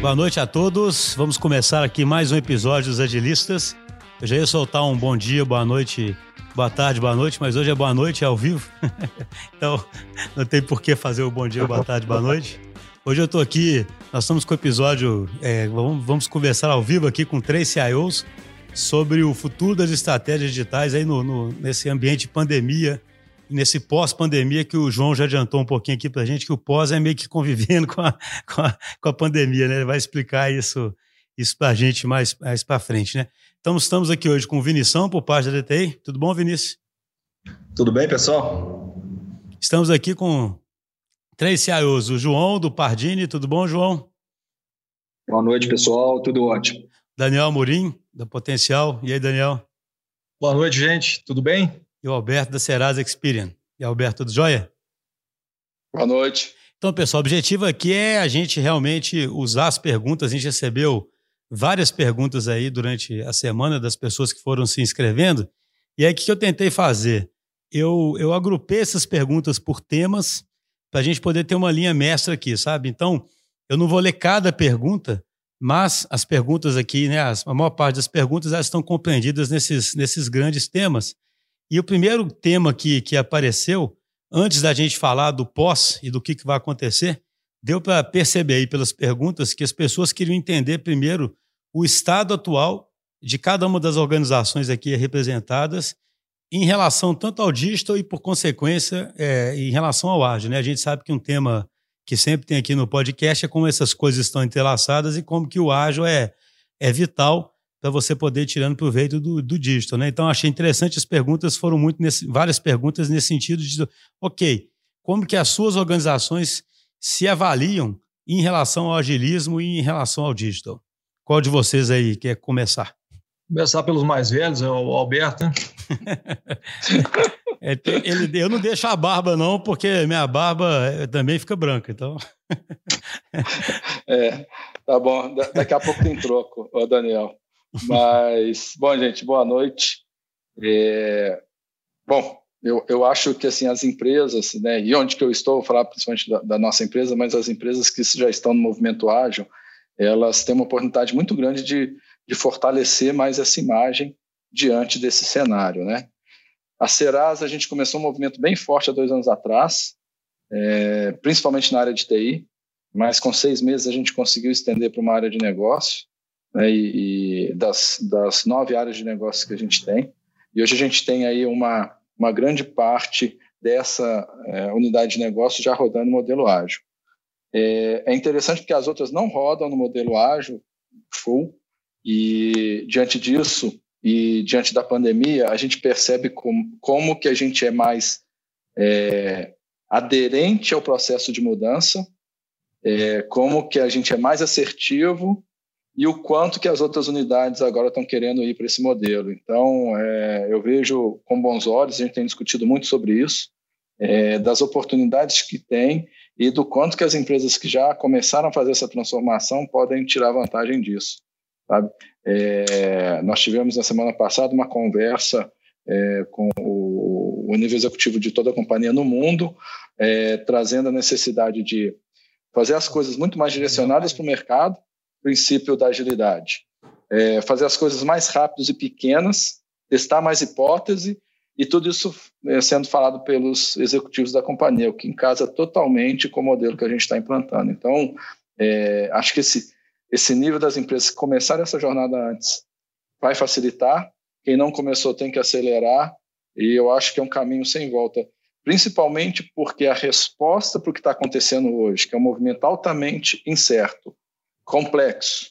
Boa noite a todos. Vamos começar aqui mais um episódio dos Agilistas. Eu já ia soltar um bom dia, boa noite, boa tarde, boa noite, mas hoje é boa noite, é ao vivo. então, não tem por que fazer o bom dia, boa tarde, boa noite. Hoje eu estou aqui, nós estamos com o episódio, é, vamos, vamos, conversar ao vivo aqui com três CIOs sobre o futuro das estratégias digitais aí no, no nesse ambiente de pandemia, nesse pós-pandemia que o João já adiantou um pouquinho aqui para a gente, que o pós é meio que convivendo com a, com a, com a pandemia, né? Ele vai explicar isso, isso para a gente mais, mais para frente, né? Então, estamos aqui hoje com o Vinição, por parte da DTI. Tudo bom, Vinícius? Tudo bem, pessoal? Estamos aqui com três CIOs. O João, do Pardini. Tudo bom, João? Boa noite, pessoal. Tudo ótimo. Daniel Amorim, da Potencial. E aí, Daniel? Boa noite, gente. Tudo bem? E o Alberto, da Serasa Experian. E Alberto, tudo jóia? Boa noite. Então, pessoal, o objetivo aqui é a gente realmente usar as perguntas. A gente recebeu várias perguntas aí durante a semana das pessoas que foram se inscrevendo. E aí, o que eu tentei fazer? Eu, eu agrupei essas perguntas por temas para a gente poder ter uma linha mestra aqui, sabe? Então, eu não vou ler cada pergunta, mas as perguntas aqui, né, a maior parte das perguntas, elas estão compreendidas nesses, nesses grandes temas. E o primeiro tema que, que apareceu, antes da gente falar do pós e do que, que vai acontecer, deu para perceber aí pelas perguntas que as pessoas queriam entender primeiro o estado atual de cada uma das organizações aqui representadas em relação tanto ao digital e, por consequência, é, em relação ao ágil. Né? A gente sabe que um tema que sempre tem aqui no podcast é como essas coisas estão entrelaçadas e como que o ágil é, é vital para você poder ir tirando proveito do, do digital. Né? Então, achei interessante as perguntas, foram muito nesse, várias perguntas nesse sentido de, ok, como que as suas organizações se avaliam em relação ao agilismo e em relação ao digital? Qual de vocês aí quer começar? Começar pelos mais velhos, é o Alberto, né? é, ele, eu não deixo a barba, não, porque minha barba eh, também fica branca, então. é, tá bom. Da, daqui a pouco tem troco, Daniel. Mas, bom, gente, boa noite. É, bom, eu, eu acho que assim as empresas, né, e onde que eu estou, vou falar principalmente da, da, nossa empresa, mas as empresas que já estão no movimento ágil, elas têm uma oportunidade muito grande de, de fortalecer mais essa imagem diante desse cenário, né? A Serasa, a gente começou um movimento bem forte há dois anos atrás, é, principalmente na área de TI, mas com seis meses a gente conseguiu estender para uma área de negócio, né, e, e das, das nove áreas de negócio que a gente tem. E hoje a gente tem aí uma, uma grande parte dessa é, unidade de negócio já rodando no modelo ágil. É, é, interessante porque as outras não rodam no modelo ágil full, e diante disso, e diante da pandemia, a gente percebe como, como que a gente é mais é, aderente ao processo de mudança, é, como que a gente é mais assertivo e o quanto que as outras unidades agora estão querendo ir para esse modelo. Então, é, eu vejo com bons olhos, a gente tem discutido muito sobre isso, é, das oportunidades que tem e do quanto que as empresas que já começaram a fazer essa transformação podem tirar vantagem disso. Sabe? É, nós tivemos na semana passada uma conversa é, com o, o, nível executivo de toda a companhia no mundo, é, trazendo a necessidade de fazer as coisas muito mais direcionadas para o mercado, princípio da agilidade. É, fazer as coisas mais rápidas e pequenas, testar mais hipótese e tudo isso é, sendo falado pelos executivos da companhia, o que encasa totalmente com o modelo que a gente está implantando. Então, é, acho que esse, esse nível das empresas que começaram essa jornada antes vai facilitar. Quem não começou tem que acelerar e eu acho que é um caminho sem volta, principalmente porque a resposta para o que está acontecendo hoje, que é um movimento altamente incerto, complexo,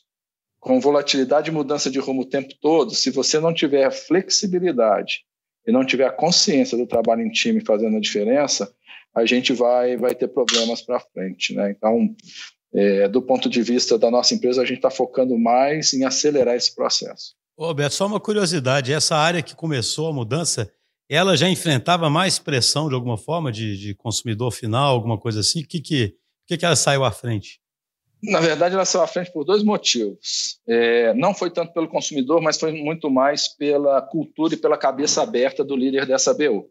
com volatilidade e mudança de rumo o tempo todo, se você não tiver flexibilidade e não tiver a consciência do trabalho em time fazendo a diferença, a gente vai, vai ter problemas para frente. Né? Então, é, do ponto de vista da nossa empresa, a gente está focando mais em acelerar esse processo. Roberto, só uma curiosidade: essa área que começou a mudança, ela já enfrentava mais pressão de alguma forma de, de consumidor final, alguma coisa assim? O que, que, que, que ela saiu à frente? Na verdade, ela saiu à frente por dois motivos. É, não foi tanto pelo consumidor, mas foi muito mais pela cultura e pela cabeça aberta do líder dessa BU.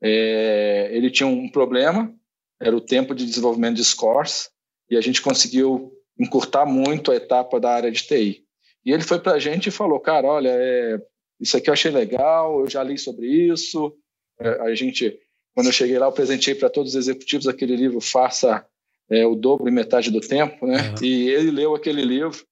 É, ele tinha um problema, era o tempo de desenvolvimento de scores, e a gente conseguiu encurtar muito a etapa da área de TI. E ele foi para a gente e falou, cara, olha, é, isso aqui eu achei legal, eu já li sobre isso. É, a gente, quando eu cheguei lá, eu presentei para todos os executivos aquele livro Faça é, o dobro e metade do tempo, né? E ele leu aquele livro,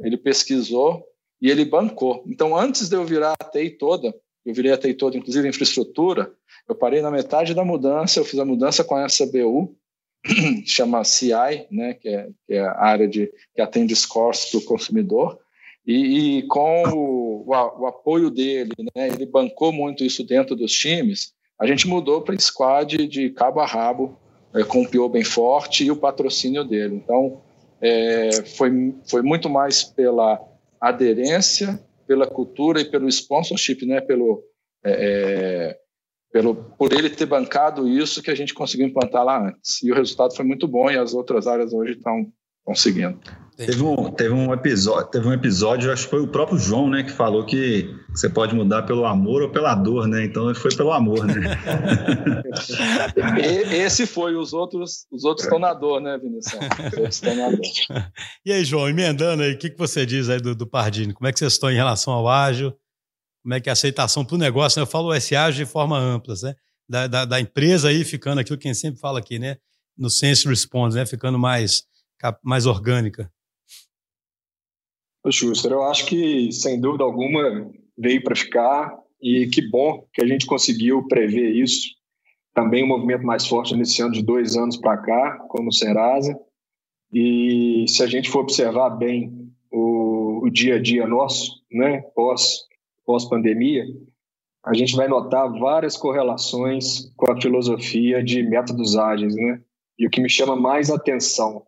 ele pesquisou e ele bancou. Então, antes de eu virar a TI toda, eu virei a TI toda, inclusive infraestrutura, eu parei na metade da mudança, eu fiz a mudança com essa BU, chama CI, né, que é, que é a área de, que atende scores para o consumidor, e, e com o, o, o, apoio dele, né, ele bancou muito isso dentro dos times, a gente mudou para squad de cabo a rabo, é, com o PO bem forte e o patrocínio dele. Então, é, foi, foi muito mais pela aderência, pela cultura e pelo sponsorship, né, pelo, é, é pelo, por ele ter bancado isso que a gente conseguiu implantar lá antes. E o resultado foi muito bom e as outras áreas hoje estão conseguindo. Teve um, teve um episódio, teve um episódio, acho que foi o próprio João, né, que falou que você pode mudar pelo amor ou pela dor, né? Então foi pelo amor, né? Esse foi, os outros, os outros estão na dor, né, Vinícius? Os outros estão na dor. E aí, João, emendando aí, o que, que você diz aí do, do Pardini? Como é que vocês estão em relação ao ágil? Como é que é a aceitação para o negócio? Né? Eu falo esse ágil de forma ampla, né? Da, da, da, empresa aí ficando aquilo que a gente sempre fala aqui, né? No sense response, né? Ficando mais, mais orgânica. Schuster, eu acho que, sem dúvida alguma, veio para ficar e que bom que a gente conseguiu prever isso. Também um movimento mais forte nesse ano de dois anos para cá, como o Serasa. E se a gente for observar bem o, o dia a dia nosso, né, pós, pós-pandemia, a gente vai notar várias correlações com a filosofia de métodos ágeis, né? E o que me chama mais atenção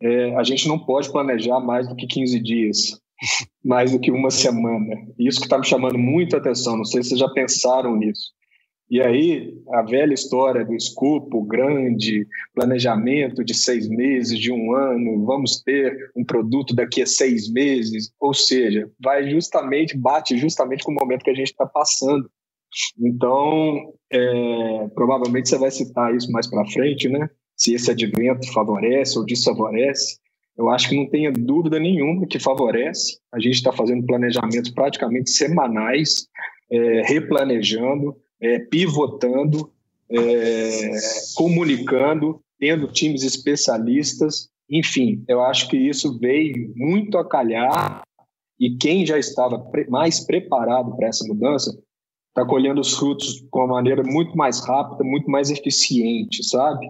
é, a gente não pode planejar mais do que 15 dias, mais do que uma semana. Isso que está me chamando muito a atenção, não sei se vocês já pensaram nisso. E aí, a velha história do escopo grande, planejamento de seis meses, de um ano, vamos ter um produto daqui a seis meses, ou seja, vai justamente, bate justamente com o momento que a gente está passando. Então, é, provavelmente você vai citar isso mais para frente, né? Se esse advento favorece ou desfavorece, eu acho que não tenha dúvida nenhuma que favorece. A gente está fazendo planejamentos praticamente semanais, é, replanejando, é, pivotando, é, comunicando, tendo times especialistas. Enfim, eu acho que isso veio muito a calhar e quem já estava pre mais preparado para essa mudança está colhendo os frutos de uma maneira muito mais rápida, muito mais eficiente, sabe?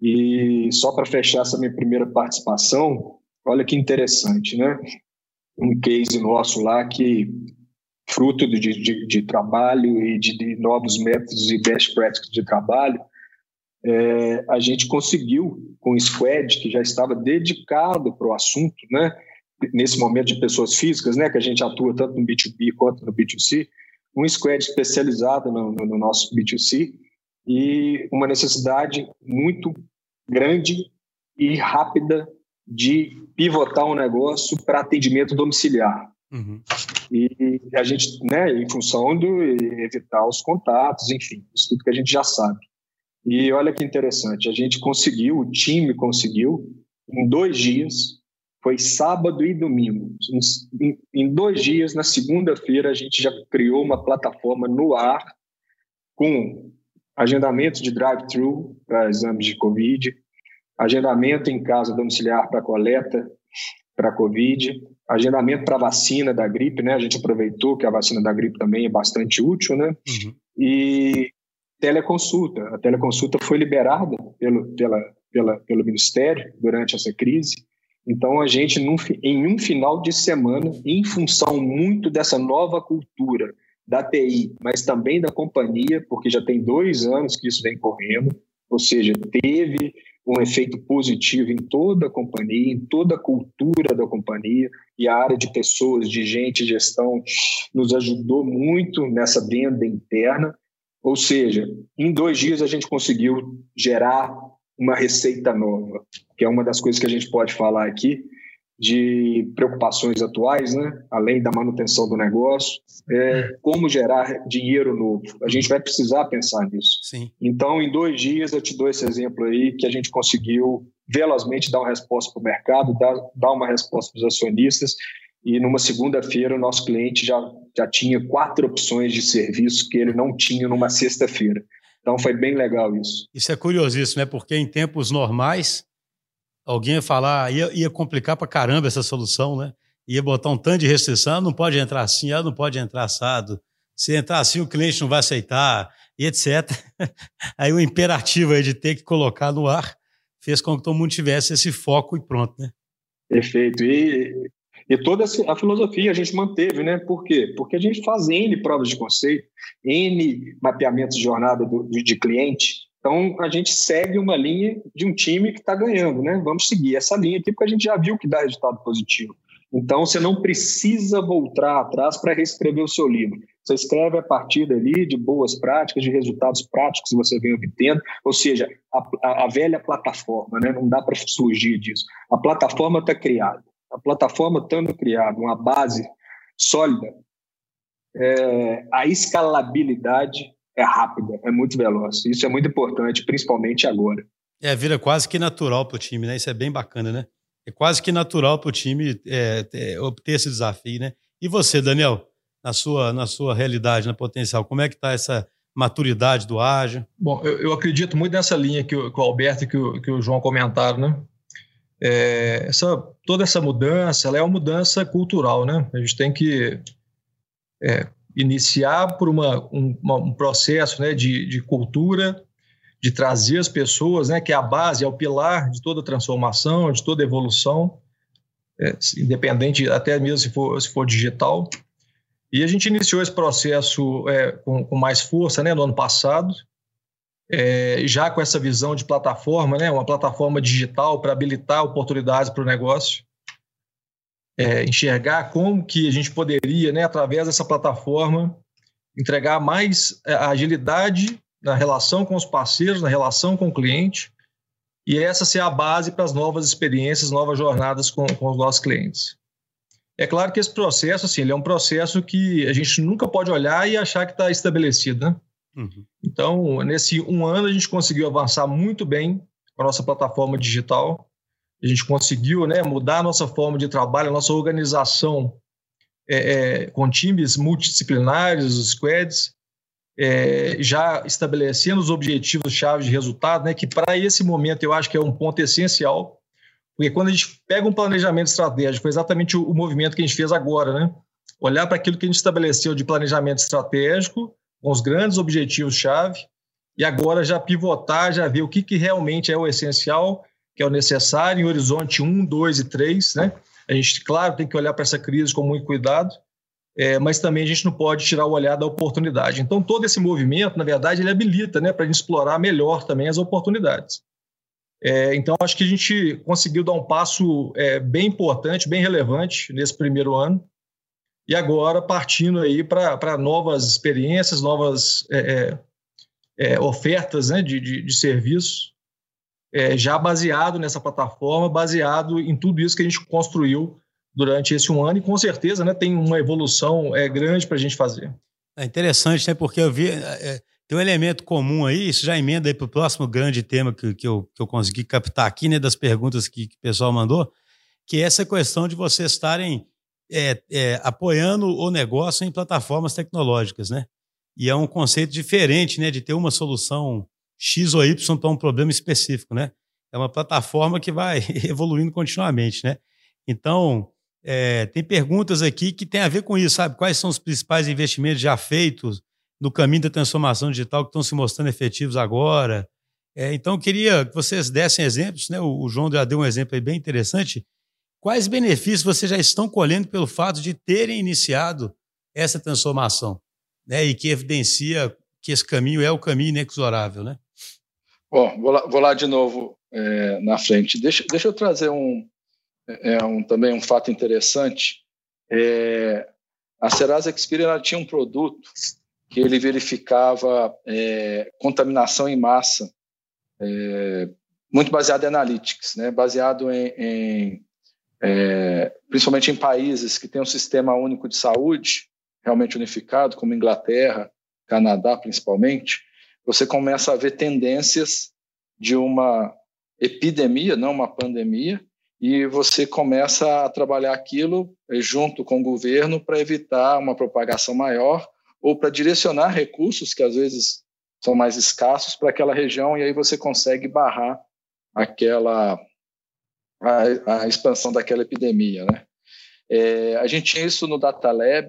E só para fechar essa minha primeira participação, olha que interessante, né? Um case nosso lá que, fruto de, de, de trabalho e de, de, novos métodos e best practices de trabalho, é, a gente conseguiu, com o Squad, que já estava dedicado para o assunto, né? Nesse momento de pessoas físicas, né? Que a gente atua tanto no B2B quanto no B2C, um Squad especializado no, no, no nosso B2C, e uma necessidade muito grande e rápida de pivotar um negócio para atendimento domiciliar. Uhum. E a gente, né, em função de evitar os contatos, enfim, isso tudo que a gente já sabe. E olha que interessante, a gente conseguiu, o time conseguiu, em dois dias, foi sábado e domingo. Em, em dois dias, na segunda-feira, a gente já criou uma plataforma no ar com agendamento de drive-thru para exames de Covid, agendamento em casa domiciliar para coleta para Covid, agendamento para vacina da gripe, né? A gente aproveitou que a vacina da gripe também é bastante útil, né? Uhum. E teleconsulta. A teleconsulta foi liberada pelo, pela, pela, pelo Ministério durante essa crise. Então, a gente, num, em um final de semana, em função muito dessa nova cultura da TI, mas também da companhia, porque já tem dois anos que isso vem correndo, ou seja, teve um efeito positivo em toda a companhia, em toda a cultura da companhia, e a área de pessoas, de gente, gestão, nos ajudou muito nessa venda interna. Ou seja, em dois dias a gente conseguiu gerar uma receita nova, que é uma das coisas que a gente pode falar aqui, de preocupações atuais, né? além da manutenção do negócio, é como gerar dinheiro novo. A gente vai precisar pensar nisso. Sim. Então, em dois dias, eu te dou esse exemplo aí que a gente conseguiu velozmente dar uma resposta para o mercado, dar, dar uma resposta para os acionistas. E numa segunda-feira, o nosso cliente já, já tinha quatro opções de serviço que ele não tinha numa sexta-feira. Então, foi bem legal isso. Isso é curiosíssimo, né? Porque em tempos normais, alguém ia falar, ia, ia complicar para caramba essa solução, né? Ia botar um tanto de restrição, não pode entrar assim, não pode entrar assado. Se entrar assim, o cliente não vai aceitar, e etc. Aí o imperativo aí de ter que colocar no ar fez com que todo mundo tivesse esse foco e pronto, né? Perfeito. E, e toda a filosofia a gente manteve, né? Por quê? Porque a gente faz N provas de conceito, N mapeamentos de jornada do, de cliente, então, a gente segue uma linha de um time que está ganhando, né? Vamos seguir essa linha aqui, porque a gente já viu que dá resultado positivo. Então, você não precisa voltar atrás para reescrever o seu livro. Você escreve a partir dali de boas práticas, de resultados práticos que você vem obtendo, ou seja, a, a, velha plataforma, né? não dá para fugir disso. A plataforma está criada. A plataforma estando criada, uma base sólida, é, a escalabilidade é rápida, é muito veloz. Isso é muito importante, principalmente agora. É, vira quase que natural para o time, né? Isso é bem bacana, né? É quase que natural para o time é, é, obter esse desafio, né? E você, Daniel, na sua, na sua realidade, na potencial, como é que está essa maturidade do ágil? Bom, eu, eu, acredito muito nessa linha que o, que o Alberto e que o, que o João comentaram, né? É, essa, toda essa mudança, ela é uma mudança cultural, né? A gente tem que é, iniciar por uma, um, um processo né, de, de cultura, de trazer as pessoas, né, que é a base, é o pilar de toda transformação, de toda evolução, é, independente até mesmo se for, se for digital. E a gente iniciou esse processo é, com, com, mais força né, no ano passado, é, já com essa visão de plataforma, né, uma plataforma digital para habilitar oportunidades para o negócio é, enxergar como que a gente poderia, né, através dessa plataforma, entregar mais é, agilidade na relação com os parceiros, na relação com o cliente, e essa ser a base para as novas experiências, novas jornadas com, com os nossos clientes. É claro que esse processo, assim, ele é um processo que a gente nunca pode olhar e achar que está estabelecido, né? Uhum. Então, nesse um ano, a gente conseguiu avançar muito bem com a nossa plataforma digital, a gente conseguiu né, mudar a nossa forma de trabalho, a nossa organização é, é, com times multidisciplinares, os squads, é, já estabelecendo os objetivos-chave de resultado, né, que para esse momento eu acho que é um ponto essencial, porque quando a gente pega um planejamento estratégico, foi exatamente o, o movimento que a gente fez agora, né? olhar para aquilo que a gente estabeleceu de planejamento estratégico, com os grandes objetivos-chave, e agora já pivotar, já ver o que, que realmente é o essencial que é o necessário, em horizonte 1, 2 e 3. Né? A gente, claro, tem que olhar para essa crise com muito cuidado, é, mas também a gente não pode tirar o olhar da oportunidade. Então, todo esse movimento, na verdade, ele habilita né, para a gente explorar melhor também as oportunidades. É, então, acho que a gente conseguiu dar um passo é, bem importante, bem relevante nesse primeiro ano. E agora partindo aí para novas experiências, novas é, é, é, ofertas né, de, de, de serviços é, já baseado nessa plataforma, baseado em tudo isso que a gente construiu durante esse um ano e com certeza né, tem uma evolução é, grande para a gente fazer. É interessante, né? Porque eu vi. É, é, tem um elemento comum aí, isso já emenda aí para o próximo grande tema que, que, eu, que eu consegui captar aqui, né? Das perguntas que, que o pessoal mandou, que é essa questão de vocês estarem é, é, apoiando o negócio em plataformas tecnológicas, né? E é um conceito diferente, né? De ter uma solução X ou Y para um problema específico, né? É uma plataforma que vai evoluindo continuamente, né? Então, é, tem perguntas aqui que tem a ver com isso, sabe? Quais são os principais investimentos já feitos no caminho da transformação digital que estão se mostrando efetivos agora? É, então, eu queria que vocês dessem exemplos, né? O, o João já deu um exemplo bem interessante. Quais benefícios vocês já estão colhendo pelo fato de terem iniciado essa transformação, né? E que evidencia que esse caminho é o caminho inexorável, né? Bom, vou lá, vou lá de novo é, na frente. Deixa, deixa eu trazer um, é, é, um, também um fato interessante. É, a Serasa Experian tinha um produto que ele verificava é, contaminação em massa, é, muito baseado em analytics, né? baseado em, em principalmente em países que têm um sistema único de saúde realmente unificado, como Inglaterra, Canadá principalmente, você começa a ver tendências de uma epidemia, não uma pandemia, e você começa a trabalhar aquilo eh, junto com o governo para evitar uma propagação maior ou para direcionar recursos que às vezes são mais escassos para aquela região e aí você consegue barrar aquela a, a expansão daquela epidemia, né? É, a gente tinha isso no Data Lab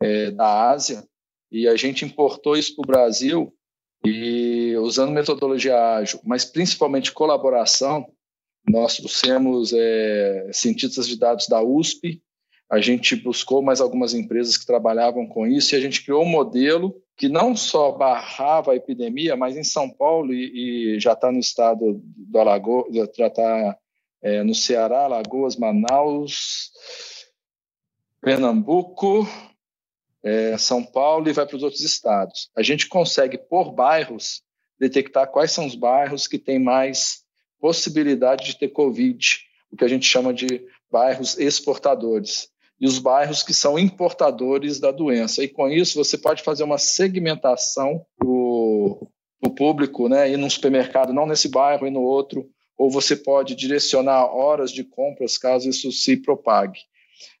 é, da Ásia e a gente importou isso para o Brasil e usando metodologia ágil, mas principalmente colaboração, nós trouxemos é, cientistas de dados da USP, a gente buscou mais algumas empresas que trabalhavam com isso e a gente criou um modelo que não só barrava a epidemia, mas em São Paulo e, e já está no estado do Alagoas, já está é, no Ceará, Alagoas, Manaus, Pernambuco, é, São Paulo e vai para os outros estados. A gente consegue, por bairros, detectar quais são os bairros que têm mais possibilidade de ter Covid, o que a gente chama de bairros exportadores, e os bairros que são importadores da doença. E com isso, você pode fazer uma segmentação do, público, né, ir num supermercado, não nesse bairro e no outro, ou você pode direcionar horas de compras caso isso se propague.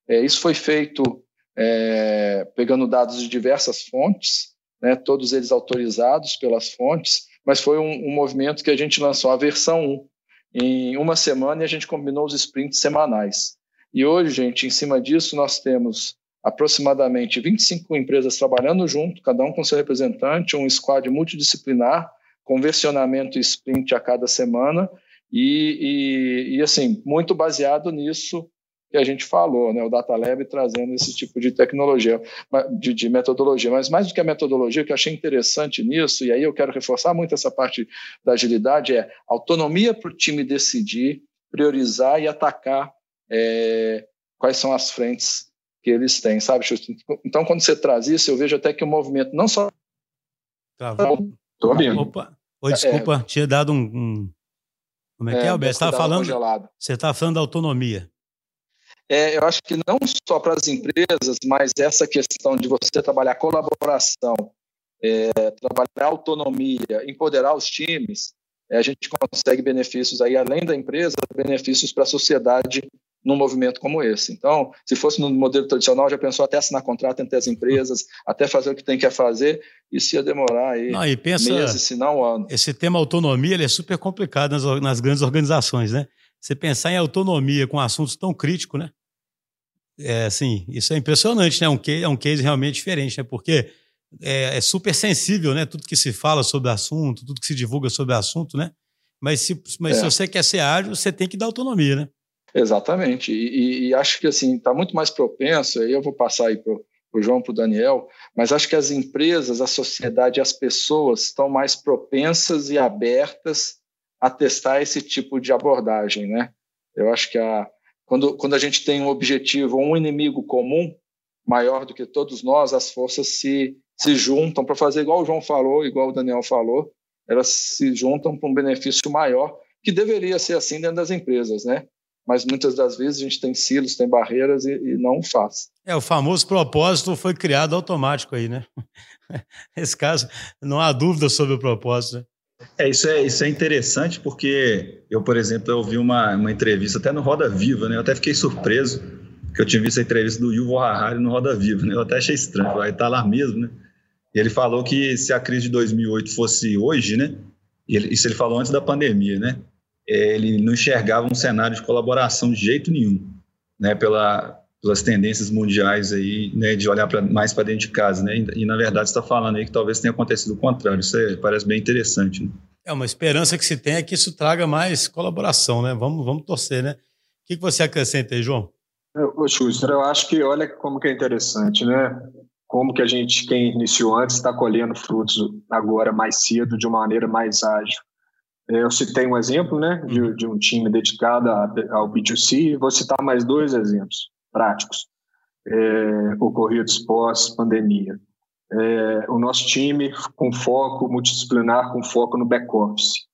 É, isso foi feito é, pegando dados de diversas fontes, né, todos eles autorizados pelas fontes, mas foi um, um, movimento que a gente lançou a versão 1 em uma semana e a gente combinou os sprints semanais. E hoje, gente, em cima disso, nós temos aproximadamente 25 empresas trabalhando junto, cada um com seu representante, um squad multidisciplinar, com versionamento sprint a cada semana, e, e, e assim, muito baseado nisso que a gente falou, né, o Data Lab trazendo esse tipo de tecnologia, de, de, metodologia. Mas mais do que a metodologia, o que eu achei interessante nisso, e aí eu quero reforçar muito essa parte da agilidade, é autonomia para o time decidir, priorizar e atacar é, quais são as frentes que eles têm, sabe, Então, quando você traz isso, eu vejo até que o movimento não só... Tá, Tô Opa, Oi, desculpa, é, tinha dado um... um... Como é que é, é Alberto? Você estava falando, você estava falando da autonomia. É, eu acho que não só para as empresas, mas essa questão de você trabalhar colaboração, é, trabalhar autonomia, empoderar os times, é, a gente consegue benefícios aí, além da empresa, benefícios para a sociedade num movimento como esse. Então, se fosse no modelo tradicional, já pensou até assinar contrato entre as empresas, até fazer o que tem que fazer, isso ia demorar aí não, e pensa, meses, se não um ano. Esse tema autonomia ele é super complicado nas, nas grandes organizações, né? Você pensar em autonomia com assuntos tão críticos, né? É, assim, isso é impressionante, né? É um case, é um case realmente diferente, né? Porque é, é, super sensível, né? Tudo que se fala sobre o assunto, tudo que se divulga sobre o assunto, né? Mas se, mas é. se você quer ser ágil, você tem que dar autonomia, né? Exatamente. E, e acho que assim está muito mais propenso. Aí eu vou passar aí para o João, para o Daniel. Mas acho que as empresas, a sociedade, as pessoas estão mais propensas e abertas a testar esse tipo de abordagem, né? Eu acho que a, quando, quando a gente tem um objetivo, um inimigo comum, maior do que todos nós, as forças se, se juntam para fazer igual o João falou, igual o Daniel falou, elas se juntam para um benefício maior, que deveria ser assim dentro das empresas, né? Mas muitas das vezes a gente tem silos, tem barreiras e, e não faz. É, o famoso propósito foi criado automático aí, né? Nesse caso, não há dúvida sobre o propósito, né? É, isso é, isso é interessante porque eu, por exemplo, eu ouvi uma, uma entrevista até no Roda Viva, né? Eu até fiquei surpreso que eu tinha visto a entrevista do Yuval Harari no Roda Viva, né? Eu até achei estranho, vai estar tá lá mesmo, né? E ele falou que se a crise de 2008 fosse hoje, né? Ele, isso ele falou antes da pandemia, né? É, ele não enxergava um cenário de colaboração de jeito nenhum, né? Pela, pelas tendências mundiais aí, né, de olhar pra, mais para dentro de casa, né? E, e na verdade está falando aí que talvez tenha acontecido o contrário. Isso é, parece bem interessante. Né? É uma esperança que se tem é que isso traga mais colaboração, né? Vamos, vamos torcer, né? O que, que você acrescenta aí, João? Ô, Schuster, eu acho que olha como que é interessante, né? Como que a gente, quem iniciou antes, está colhendo frutos agora mais cedo, de uma maneira mais ágil. É, eu citei um exemplo, né, de, uhum. de um time dedicado ao B2C, vou citar mais dois exemplos práticos é, ocorridos pós-pandemia. É, o nosso time com foco multidisciplinar, com foco no back-office.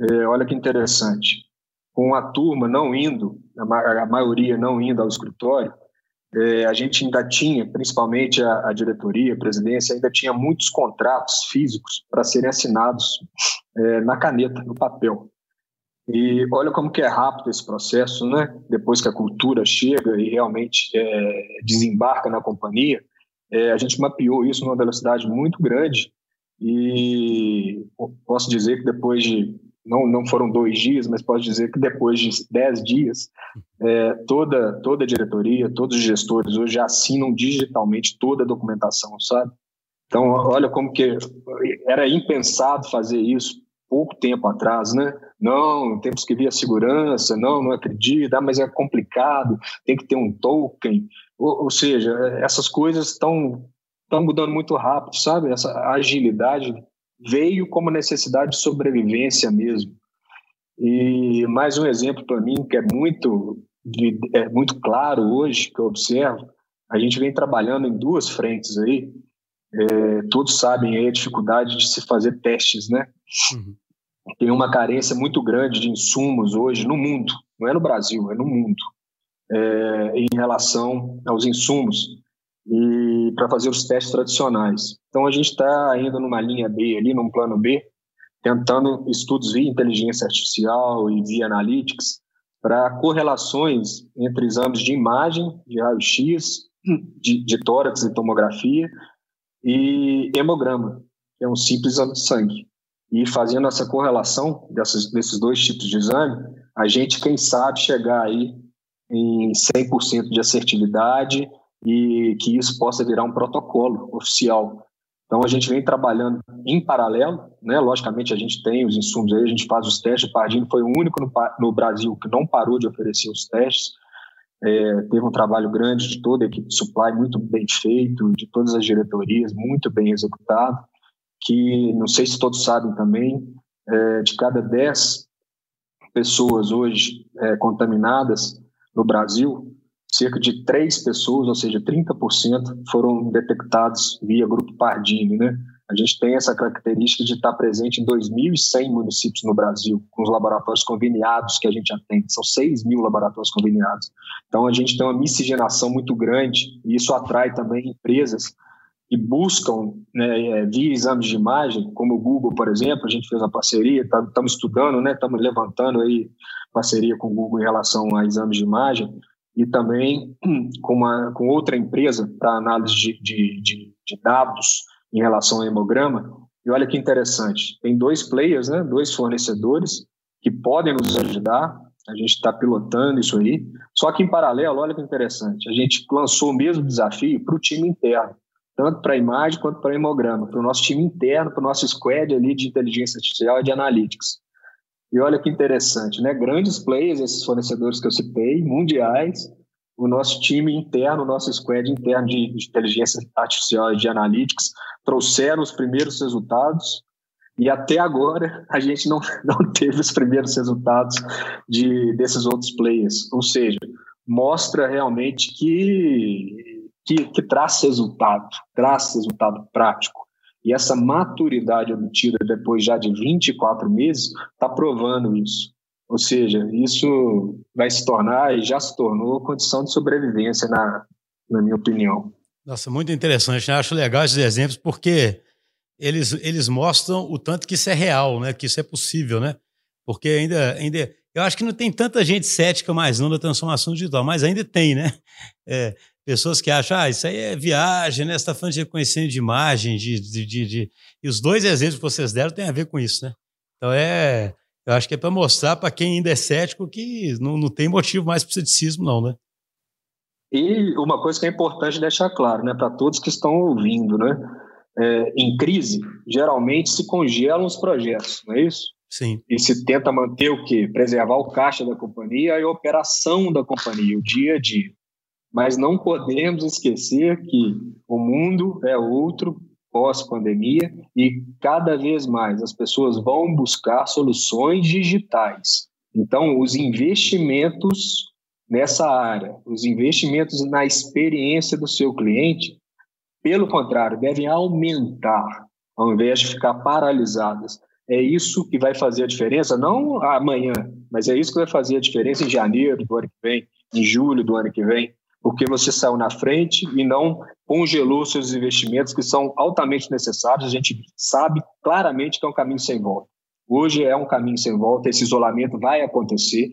É, olha que interessante. com a turma não indo, a maioria não indo ao escritório, é, a gente ainda tinha, principalmente a, a, diretoria, a presidência, ainda tinha muitos contratos físicos para serem assinados é, na caneta, no papel. E olha como que é rápido esse processo, né? Depois que a cultura chega e realmente é, desembarca na companhia, é, a gente mapeou isso numa velocidade muito grande e posso dizer que depois de não, não foram dois dias, mas posso dizer que depois de dez dias, é, toda, toda a diretoria, todos os gestores hoje assinam digitalmente toda a documentação, sabe? Então, olha como que era impensado fazer isso pouco tempo atrás, né? Não, temos que vir a segurança, não, não acredito, ah, mas é complicado, tem que ter um token. Ou, ou seja, essas coisas estão mudando muito rápido, sabe? Essa agilidade veio como necessidade de sobrevivência mesmo. E mais um exemplo para mim que é muito é muito claro hoje que eu observo, a gente vem trabalhando em duas frentes aí. É, todos sabem a dificuldade de se fazer testes, né? Uhum. Tem uma carência muito grande de insumos hoje no mundo, não é no Brasil, é no mundo, é, em relação aos insumos e para fazer os testes tradicionais. Então a gente está indo numa linha B ali, num plano B, tentando estudos via inteligência artificial e via analytics para correlações entre exames de imagem, de raio-x, de, de tórax e tomografia e hemograma, que é um simples exame de sangue. E fazendo essa correlação dessas, desses dois tipos de exame, a gente, quem sabe, chegar aí em 100% de assertividade e que isso possa virar um protocolo oficial. Então a gente vem trabalhando em paralelo, né? Logicamente a gente tem os insumos aí, a gente faz os testes. O Pardini foi o único no, no Brasil que não parou de oferecer os testes. É, teve um trabalho grande de toda a equipe de supply, muito bem feito, de todas as diretorias, muito bem executado. Que não sei se todos sabem também, é, de cada 10 pessoas hoje é, contaminadas no Brasil, cerca de três pessoas, ou seja, 30%, foram detectados via grupo Pardini, né? A gente tem essa característica de estar presente em 2.100 municípios no Brasil, com os laboratórios conveniados que a gente atende. São 6 mil laboratórios conveniados. Então, a gente tem uma miscigenação muito grande e isso atrai também empresas que buscam, né, é, via exames de imagem, como o Google, por exemplo, a gente fez uma parceria, estamos tá, estudando, né, estamos levantando aí parceria com o Google em relação a exames de imagem, e também com, uma, com outra empresa para análise de, de, de, de, dados em relação ao hemograma. E olha que interessante, tem dois players, né, dois fornecedores que podem nos ajudar. A gente está pilotando isso aí. Só que em paralelo, olha que interessante, a gente lançou o mesmo desafio para o time interno, tanto para a imagem quanto para o hemograma, para o nosso time interno, para o nosso squad ali de inteligência artificial e de analytics. E olha que interessante, né? Grandes players, esses fornecedores que eu citei, mundiais, o nosso time interno, o nosso squad interno de, inteligência artificial e de analytics trouxeram os primeiros resultados e até agora a gente não, não teve os primeiros resultados de, desses outros players. Ou seja, mostra realmente que, que, que traz resultado, traz resultado prático. E essa maturidade obtida depois já de 24 meses está provando isso. Ou seja, isso vai se tornar e já se tornou condição de sobrevivência, na, na minha opinião. Nossa, muito interessante. Eu acho legal esses exemplos porque eles, eles mostram o tanto que isso é real, né? que isso é possível. Né? Porque ainda, ainda. Eu acho que não tem tanta gente cética mais não da transformação digital, mas ainda tem, né? É, pessoas que acham, ah, isso aí é viagem, né? Você está falando de reconhecimento de imagem, de, de, de, de, E os dois exemplos que vocês deram têm a ver com isso, né? Então é. Eu acho que é para mostrar para quem ainda é cético que não, não tem motivo mais para ceticismo, não, né? E uma coisa que é importante deixar claro, né, para todos que estão ouvindo, né? É, em crise, geralmente se congelam os projetos, não é isso? Sim. E se tenta manter o quê? Preservar o caixa da companhia e a operação da companhia, o dia a dia. Mas não podemos esquecer que o mundo é outro pós-pandemia e cada vez mais as pessoas vão buscar soluções digitais. Então, os investimentos nessa área, os investimentos na experiência do seu cliente, pelo contrário, devem aumentar, ao invés de ficar paralisadas. é isso que vai fazer a diferença, não amanhã, mas é isso que vai fazer a diferença em janeiro do ano que vem, em julho do ano que vem, porque você saiu na frente e não congelou seus investimentos que são altamente necessários. A gente sabe claramente que é um caminho sem volta. Hoje é um caminho sem volta, esse isolamento vai acontecer.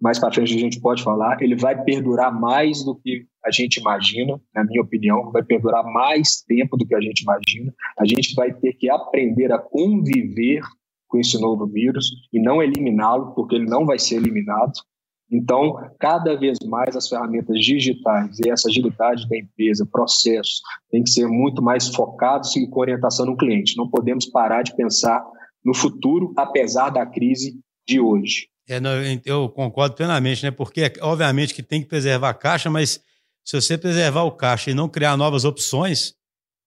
Mais para frente a gente pode falar, ele vai perdurar mais do que a gente imagina, na minha opinião, vai perdurar mais tempo do que a gente imagina. A gente vai ter que aprender a conviver com esse novo vírus e não eliminá-lo, porque ele não vai ser eliminado. Então, cada vez mais as ferramentas digitais e essa agilidade da empresa, processos, tem que ser muito mais focados e com orientação no cliente. Não podemos parar de pensar no futuro, apesar da crise de hoje. É, não, eu concordo plenamente, né? Porque, obviamente, que tem que preservar a caixa, mas se você preservar o caixa e não criar novas opções,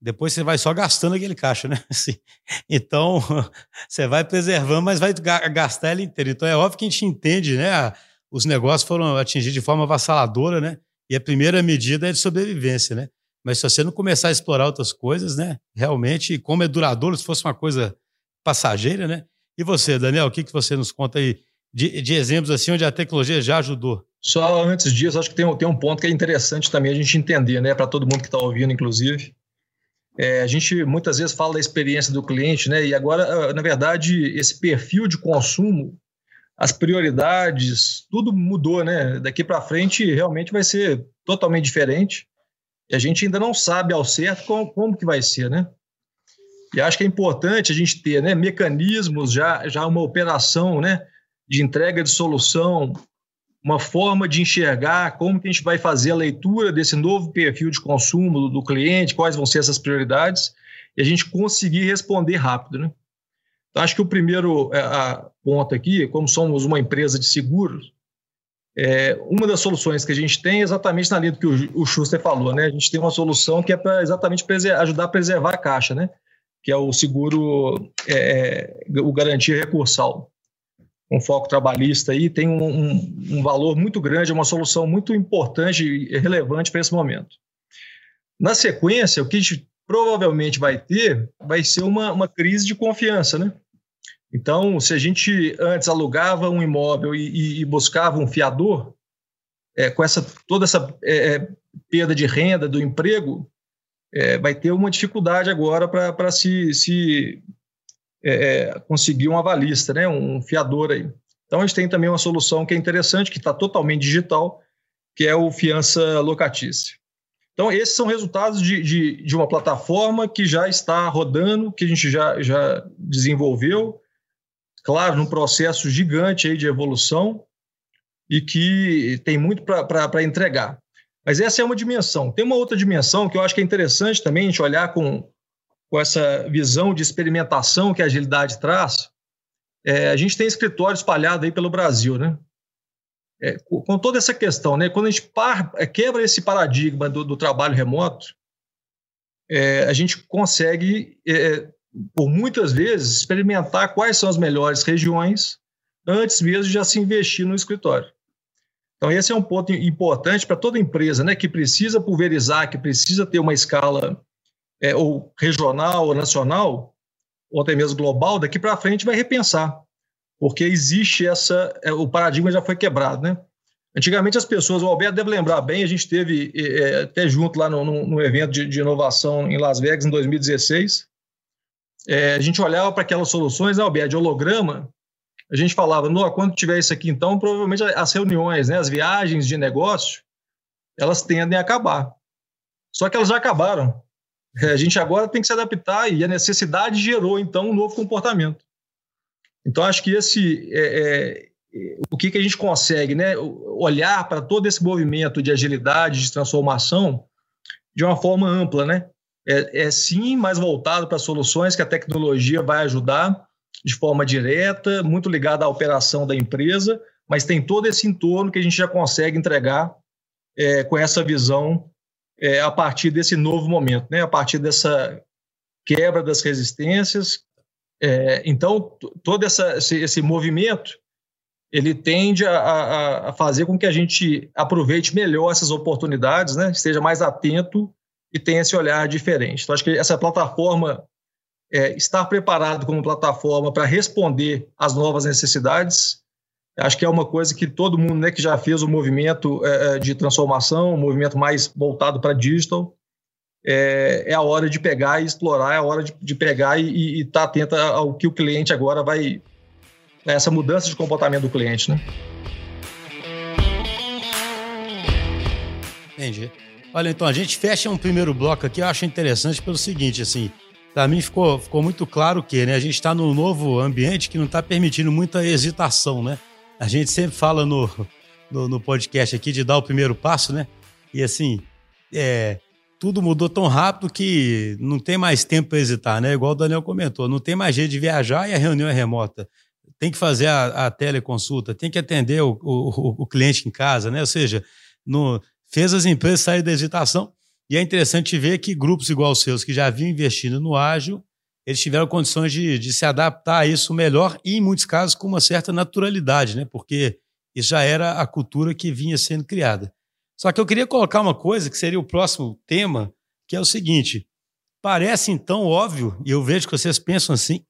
depois você vai só gastando aquele caixa, né? Assim, então, você vai preservando, mas vai gastar ele inteiro. Então, é óbvio que a gente entende, né? Os negócios foram atingidos de forma avassaladora, né? E a primeira medida é de sobrevivência, né? Mas se você não começar a explorar outras coisas, né? Realmente, como é duradouro, se fosse uma coisa passageira, né? E você, Daniel, o que, que você nos conta aí de, de exemplos assim onde a tecnologia já ajudou? Só antes disso, acho que tem, tem um ponto que é interessante também a gente entender, né? Para todo mundo que está ouvindo, inclusive. É, a gente muitas vezes fala da experiência do cliente, né? E agora, ah, na verdade, esse perfil de consumo, as prioridades, tudo mudou, né? Daqui para frente realmente vai ser totalmente diferente. E a gente ainda não sabe ao certo como, como que vai ser, né? E acho que é importante a gente ter né, mecanismos, já, já uma operação né, de entrega de solução, uma forma de enxergar como que a gente vai fazer a leitura desse novo perfil de consumo do, do cliente, quais vão ser essas prioridades, e a gente conseguir responder rápido. Né? Então, acho que o primeiro é, ponto aqui, como somos uma empresa de seguros, é, uma das soluções que a gente tem é exatamente na linha do que o, o Schuster falou, né? A gente tem uma solução que é para exatamente ajudar a preservar a caixa, né? que é o seguro, é, é, o garantia recursal. Um foco trabalhista aí tem um, um, um valor muito grande, é uma solução muito importante e relevante para esse momento. Na sequência, o que a gente provavelmente vai ter vai ser uma, uma crise de confiança, né? Então, se a gente antes alugava um imóvel e, e buscava um fiador, é, com essa toda essa é, é perda de renda do emprego, é, vai ter uma dificuldade agora para se, se é, é, conseguir um avalista, né, um fiador aí. Então a gente tem também uma solução que é interessante, que está totalmente digital, que é o fiança locatícia. Então esses são resultados de, de, de, uma plataforma que já está rodando, que a gente já, já desenvolveu, claro, num processo gigante aí de evolução e que tem muito para entregar. Mas essa é uma dimensão. Tem uma outra dimensão que eu acho que é interessante também a gente olhar com, com essa visão de experimentação que a agilidade traz. É, a gente tem escritório espalhado aí pelo Brasil, né? É, com toda essa questão, né? Quando a gente par, é, quebra esse paradigma do, do trabalho remoto, é, a gente consegue, é, por muitas vezes, experimentar quais são as melhores regiões antes mesmo de já se investir no escritório. Então, esse é um ponto importante para toda empresa né, que precisa pulverizar, que precisa ter uma escala é, ou regional ou nacional, ou até mesmo global, daqui para frente vai repensar, porque existe essa. É, o paradigma já foi quebrado. Né? Antigamente, as pessoas, o Alberto deve lembrar bem, a gente teve é, é até junto lá no, no, no evento de, de, inovação em Las Vegas em 2016. É, a gente olhava para aquelas soluções, né, Alberto, de holograma, a gente falava, no, quando tiver isso aqui, então, provavelmente as reuniões, né, as viagens de negócio, elas tendem a acabar. Só que elas já acabaram. É, a gente agora tem que se adaptar e a necessidade gerou, então, um novo comportamento. Então, acho que esse é, é, o que, que a gente consegue, né, olhar para todo esse movimento de agilidade, de transformação, de uma forma ampla, né? É, é sim mais voltado para soluções que a tecnologia vai ajudar, de forma direta, muito ligada à operação da empresa, mas tem todo esse entorno que a gente já consegue entregar é, com essa visão é, a partir desse novo momento, né? a partir dessa quebra das resistências. É, então, todo essa, esse, esse, movimento ele tende a, a, a, fazer com que a gente aproveite melhor essas oportunidades, né? esteja mais atento e tenha esse olhar diferente. Então, acho que essa plataforma é, estar preparado como plataforma para responder às novas necessidades. Acho que é uma coisa que todo mundo né, que já fez o movimento é, é de transformação, um movimento mais voltado para digital, é, é, a hora de pegar e explorar, é a hora de, de pegar e estar tá atento ao que o cliente agora vai. essa mudança de comportamento do cliente. Né? Entendi. Olha, então, a gente fecha um primeiro bloco aqui, eu acho interessante pelo seguinte, assim, para mim ficou, ficou muito claro que né, a gente está num novo ambiente que não está permitindo muita hesitação, né? A gente sempre fala no, no, no, podcast aqui de dar o primeiro passo, né? E assim, é, tudo mudou tão rápido que não tem mais tempo para hesitar, né? Igual o Daniel comentou, não tem mais jeito de viajar e a reunião é remota. Tem que fazer a, a teleconsulta, tem que atender o, o, o cliente em casa, né? Ou seja, no, fez as empresas saírem da hesitação. E é interessante ver que grupos igual os seus, que já vinham investindo no ágil, eles tiveram condições de, de se adaptar a isso melhor e, em muitos casos, com uma certa naturalidade, né? porque isso já era a cultura que vinha sendo criada. Só que eu queria colocar uma coisa que seria o próximo tema, que é o seguinte: parece então óbvio, e eu vejo que vocês pensam assim,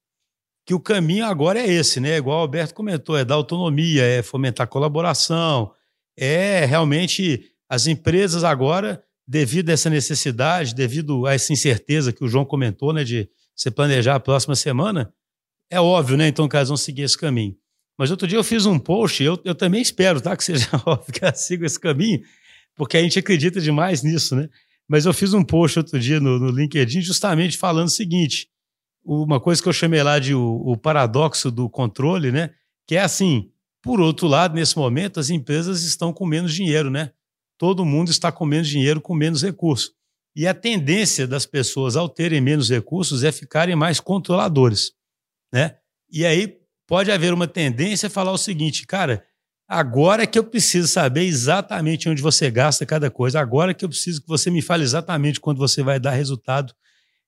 que o caminho agora é esse, né? Igual o Alberto comentou, é dar autonomia, é fomentar colaboração, é realmente as empresas agora, devido a essa necessidade, devido a essa incerteza que o João comentou, né, de você planejar a próxima semana, é óbvio, né, então, que elas vão seguir esse caminho. Mas outro dia eu fiz um post, eu, eu também espero, tá, que seja óbvio que elas sigam esse caminho, porque a gente acredita demais nisso, né? Mas eu fiz um post outro dia no, no LinkedIn justamente falando o seguinte, uma coisa que eu chamei lá de o, o paradoxo do controle, né? Que é assim, por outro lado, nesse momento, as empresas estão com menos dinheiro, né? todo mundo está com menos dinheiro, com menos recursos. E a tendência das pessoas, ao terem menos recursos, é ficarem mais controladores. Né? E aí pode haver uma tendência a falar o seguinte, cara, agora que eu preciso saber exatamente onde você gasta cada coisa, agora que eu preciso que você me fale exatamente quando você vai dar resultado.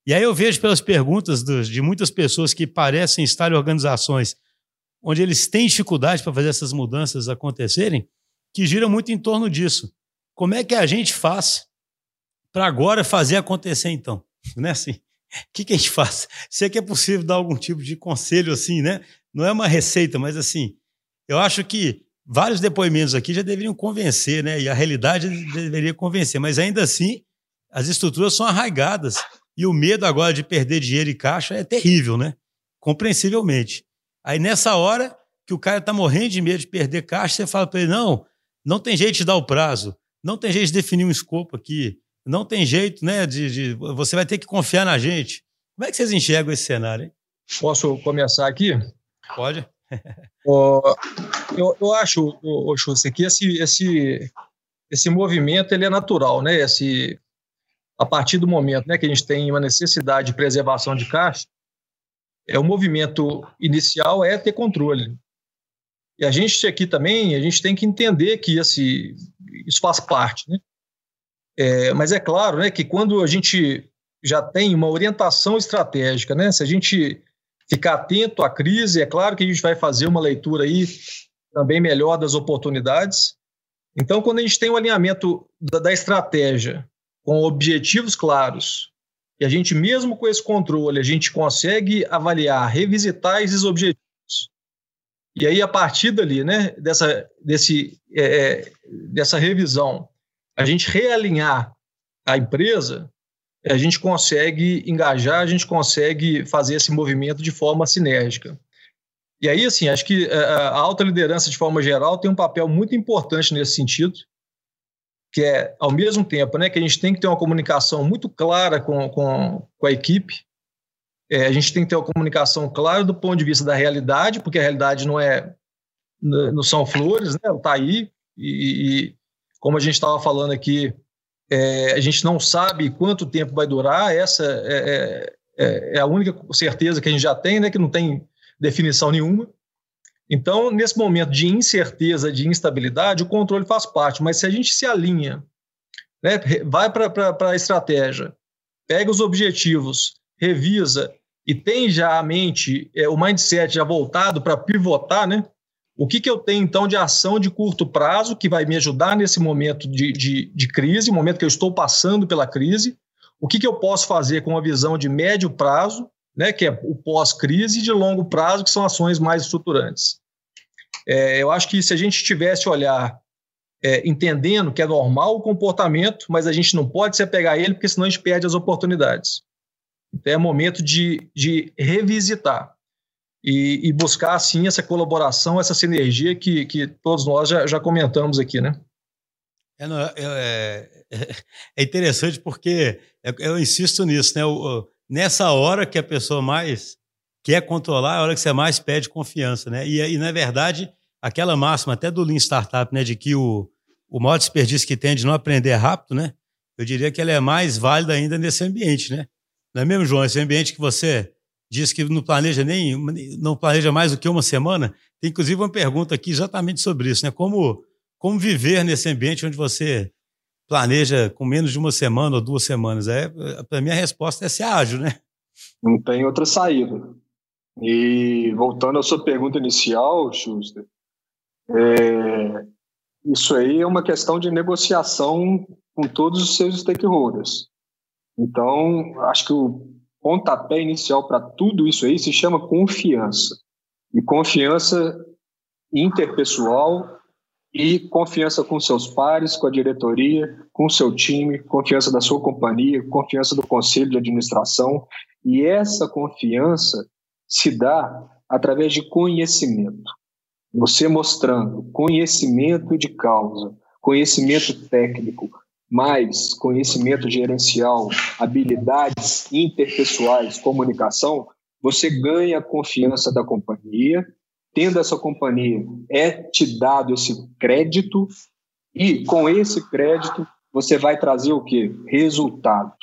E aí eu vejo pelas perguntas de muitas pessoas que parecem estar em organizações onde eles têm dificuldade para fazer essas mudanças acontecerem, que giram muito em torno disso. Como é que a gente faz para agora fazer acontecer então? Né assim? O que, que a gente faz? Se é que é possível dar algum tipo de conselho assim, né? Não é uma receita, mas assim, eu acho que vários depoimentos aqui já deveriam convencer, né? E a realidade deveria convencer, mas ainda assim, as estruturas são arraigadas e o medo agora de perder dinheiro e caixa é terrível, né? Compreensivelmente. Aí nessa hora que o cara está morrendo de medo de perder caixa, você fala para ele: não, não tem jeito de dar o prazo. Não tem jeito de definir um escopo aqui. Não tem jeito, né? De, de, você vai ter que confiar na gente. Como é que vocês enxergam esse cenário? Hein? Posso começar aqui? Pode. eu, eu acho, Chussi, que esse, esse, esse movimento ele é natural, né? Esse, a partir do momento né, que a gente tem uma necessidade de preservação de caixa, é o movimento inicial é ter controle. E a gente aqui também, a gente tem que entender que esse, isso faz parte, né? É, mas é claro né, que quando a gente já tem uma orientação estratégica, né, se a gente ficar atento à crise, é claro que a gente vai fazer uma leitura aí também melhor das oportunidades. Então, quando a gente tem um alinhamento da, da estratégia com objetivos claros, e a gente, mesmo com esse controle, a gente consegue avaliar, revisitar esses objetivos, e aí, a partir dali, né, dessa, desse, é, é, dessa revisão, a gente realinhar a empresa, a gente consegue engajar, a gente consegue fazer esse movimento de forma sinérgica. E aí, assim, acho que é, a alta liderança, de forma geral, tem um papel muito importante nesse sentido, que é, ao mesmo tempo, né, que a gente tem que ter uma comunicação muito clara com, com, com a equipe, é, a gente tem que ter uma comunicação clara do ponto de vista da realidade, porque a realidade não é não são flores, né? Está aí e, e, como a gente estava falando aqui, é, a gente não sabe quanto tempo vai durar. Essa é, é, é, é, a única certeza que a gente já tem, né? Que não tem definição nenhuma. Então, nesse momento de incerteza, de instabilidade, o controle faz parte. Mas se a gente se alinha, né? Vai para a estratégia, pega os objetivos, revisa e tem já a mente, é, o mindset já voltado para pivotar, né? O que, que eu tenho, então, de ação de curto prazo que vai me ajudar nesse momento de, de, de crise, momento que eu estou passando pela crise? O que, que eu posso fazer com uma visão de médio prazo né, que é o pós-crise, e de longo prazo, que são ações mais estruturantes. É, eu acho que se a gente tivesse olhar é, entendendo que é normal o comportamento, mas a gente não pode se apegar a ele, porque senão a gente perde as oportunidades. Então é momento de, de revisitar e, e buscar, assim, essa colaboração, essa sinergia que, que todos nós já, já comentamos aqui, né? É, não, é, é, é interessante porque eu, eu, insisto nisso, né? O, nessa hora que a pessoa mais quer controlar, é a hora que você mais pede confiança, né? E, e na verdade, aquela máxima até do Lean Startup, né, de que o, o maior desperdício que tem de não aprender rápido, né? Eu diria que ela é mais válida ainda nesse ambiente, né? Não é mesmo, João? Esse ambiente que você diz que não planeja nem não planeja mais do que uma semana. Tem inclusive uma pergunta aqui exatamente sobre isso, né? Como como viver nesse ambiente onde você planeja com menos de uma semana ou duas semanas? É, para mim, a resposta é ser ágil, né? Não tem outra saída. E voltando à sua pergunta inicial, Schuster, é, isso aí é uma questão de negociação com todos os seus stakeholders. Então, acho que o pontapé inicial para tudo isso aí se chama confiança. E confiança interpessoal e confiança com seus pares, com a diretoria, com seu time, confiança da sua companhia, confiança do conselho de administração. E essa confiança se dá através de conhecimento. Você mostrando conhecimento de causa, conhecimento técnico, mais conhecimento gerencial, habilidades interpessoais, comunicação, você ganha a confiança da companhia tendo essa companhia, é te dado esse crédito e com esse crédito você vai trazer o quê? Resultado.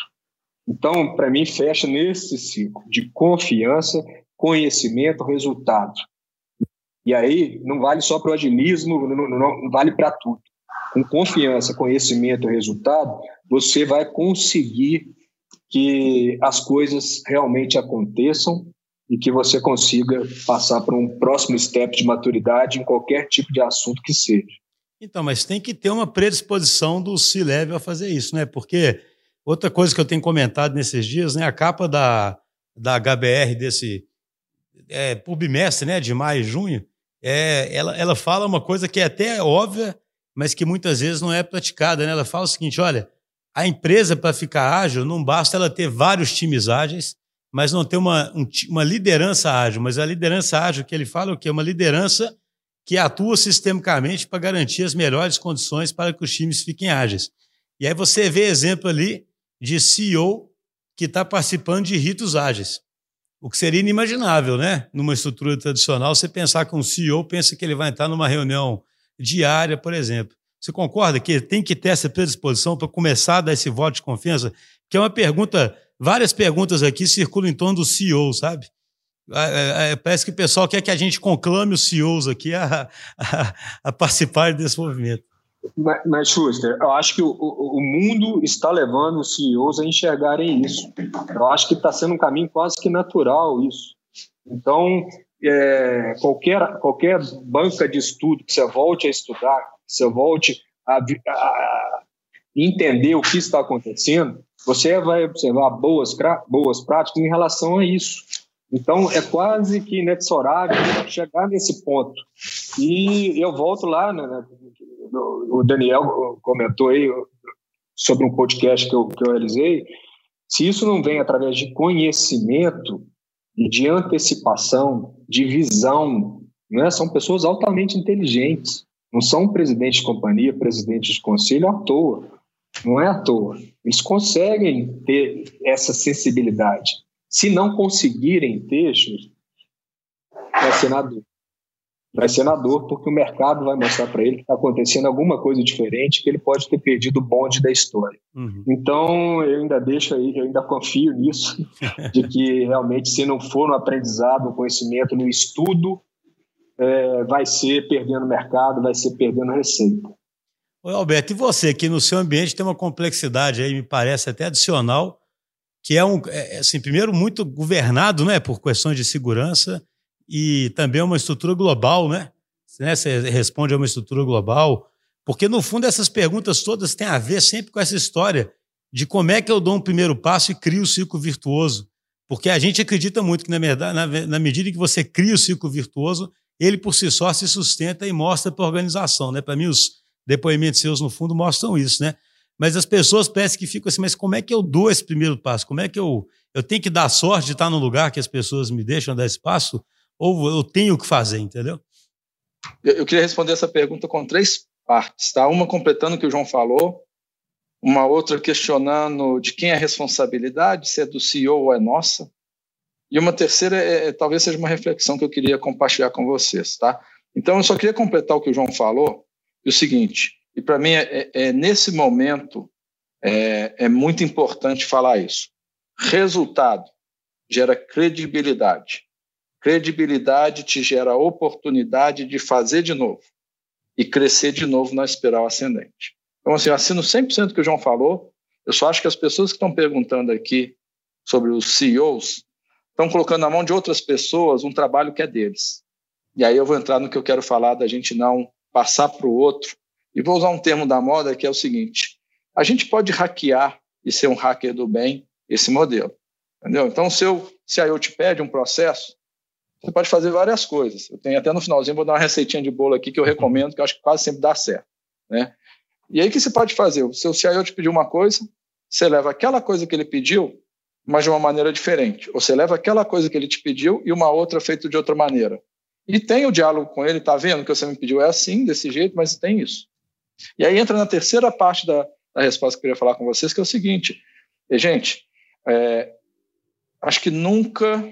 Então, para mim, fecha nesse ciclo de confiança, conhecimento, resultado. E aí, não vale só para o agilismo, não, não, não vale para tudo. Com confiança, conhecimento resultado, você vai conseguir que as coisas realmente aconteçam e que você consiga passar para um próximo step de maturidade em qualquer tipo de assunto que seja. Então, mas tem que ter uma predisposição do C-Level a fazer isso, né? Porque outra coisa que eu tenho comentado nesses dias, né? A capa da, da HBR desse é, por bimestre, né? De maio e junho, é, ela, ela fala uma coisa que é até óbvia, mas que muitas vezes não é praticada, né? Ela fala o seguinte: olha, a empresa, para ficar ágil, não basta ela ter vários times ágeis, mas não ter uma, um, uma liderança ágil. Mas a liderança ágil que ele fala é o quê? Uma liderança que atua sistemicamente para garantir as melhores condições para que os times fiquem ágeis. E aí você vê exemplo ali de CEO que está participando de ritos ágeis. O que seria inimaginável, né? Numa estrutura tradicional, você pensar que um CEO pensa que ele vai entrar numa reunião diária, por exemplo. Você concorda que tem que ter essa predisposição para começar a dar esse voto de confiança? Que é uma pergunta várias perguntas aqui circulam em torno do CEO, sabe? É, é, parece que o pessoal quer que a gente conclame os CEOs aqui a, a, a participar desse movimento. Mas, Schuster, eu acho que o, o, mundo está levando os CEOs a enxergarem isso. Eu acho que está sendo um caminho quase que natural isso. Então, é, qualquer, qualquer banca de estudo que você volte a estudar, que você volte a, a entender o que está acontecendo, você vai observar boas, boas práticas em relação a isso. Então, é quase que inexorável chegar nesse ponto. E eu volto lá, né, né o Daniel comentou aí sobre um podcast que eu, que eu realizei. Se isso não vem através de conhecimento de antecipação, de visão, né, são pessoas altamente inteligentes. Não são presidentes de companhia, presidentes de conselho à toa. Não é à toa. Eles conseguem ter essa sensibilidade. Se não conseguirem ter, vai ser na dor. Vai ser na dor, porque o mercado vai mostrar para ele que está acontecendo alguma coisa diferente, que ele pode ter perdido o bonde da história. Uhum. Então, eu ainda deixo aí, eu ainda confio nisso, de que realmente, se não for no aprendizado, no conhecimento, no estudo, é, vai ser perdendo mercado, vai ser perdendo receita. Oi, Alberto, e você que no seu ambiente tem uma complexidade aí, me parece até adicional, que é um, é, é, assim, primeiro muito governado, né, por questões de segurança e também uma estrutura global, né? né? Você responde a uma estrutura global, porque no fundo essas perguntas todas têm a ver sempre com essa história de como é que eu dou um primeiro passo e crio o um ciclo virtuoso. Porque a gente acredita muito que, na, verdade, na, na medida que você cria o ciclo virtuoso, ele por si só se sustenta e mostra para a organização. Né? Para mim, os depoimentos seus, no fundo, mostram isso. Né? Mas as pessoas parecem que ficam assim, mas como é que eu dou esse primeiro passo? Como é que eu, eu tenho que dar sorte de estar no lugar que as pessoas me deixam dar esse passo? Ou eu tenho que fazer, entendeu? Eu, eu queria responder essa pergunta com três partes. Tá? Uma completando o que o João falou, uma outra questionando de quem é a responsabilidade, se é do CEO ou é nossa, e uma terceira é, é, talvez seja uma reflexão que eu queria compartilhar com vocês, tá? Então eu só queria completar o que o João falou, e o seguinte, e para mim é, é, é, nesse momento é, é muito importante falar isso. Resultado gera credibilidade. Credibilidade te gera oportunidade de fazer de novo e crescer de novo na espiral ascendente. Então, assim, eu assino 100% do que o João falou. Eu só acho que as pessoas que estão perguntando aqui sobre os CEOs estão colocando na mão de outras pessoas um trabalho que é deles. E aí eu vou entrar no que eu quero falar da gente não passar para o outro. E vou usar um termo da moda que é o seguinte: a gente pode hackear e ser um hacker do bem esse modelo. Entendeu? Então, se, eu, se aí eu te pede um processo, você pode fazer várias coisas. Eu tenho até no finalzinho, vou dar uma receitinha de bolo aqui que eu recomendo, que eu acho que quase sempre dá certo. Né? E aí o que você pode fazer? O seu CIO te pediu uma coisa, você leva aquela coisa que ele pediu, mas de uma maneira diferente. Ou você leva aquela coisa que ele te pediu e uma outra feita de outra maneira. E tem o diálogo com ele, tá vendo que você me pediu é assim, desse jeito, mas tem isso. E aí entra na terceira parte da, da resposta que eu queria falar com vocês, que é o seguinte, gente, é, acho que nunca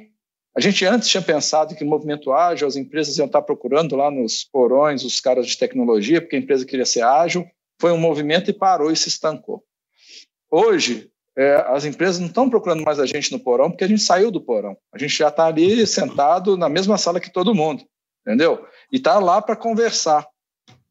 a gente antes tinha pensado que no movimento ágil as empresas iam estar procurando lá nos porões os caras de tecnologia, porque a empresa queria ser ágil. Foi um movimento e parou e se estancou. Hoje, é, as empresas não estão procurando mais a gente no porão, porque a gente saiu do porão. A gente já está ali sentado na mesma sala que todo mundo, entendeu? E está lá para conversar.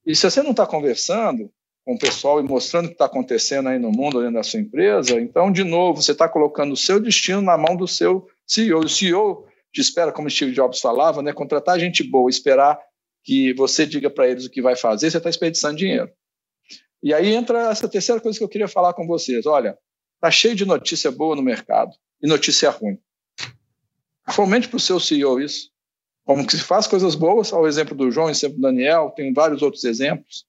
E se você não está conversando com o pessoal e mostrando o que está acontecendo aí no mundo, dentro da sua empresa, então, de novo, você está colocando o seu destino na mão do seu CEO. O CEO de espera, como Steve Jobs falava, né? Contratar gente boa, esperar que você diga para eles o que vai fazer, você está desperdiçando dinheiro. E aí entra essa terceira coisa que eu queria falar com vocês. Olha, tá cheio de notícia boa no mercado e notícia ruim. Fomente para o seu CEO isso. Como que se faz coisas boas, ao exemplo do João, exemplo do Daniel, tem vários outros exemplos.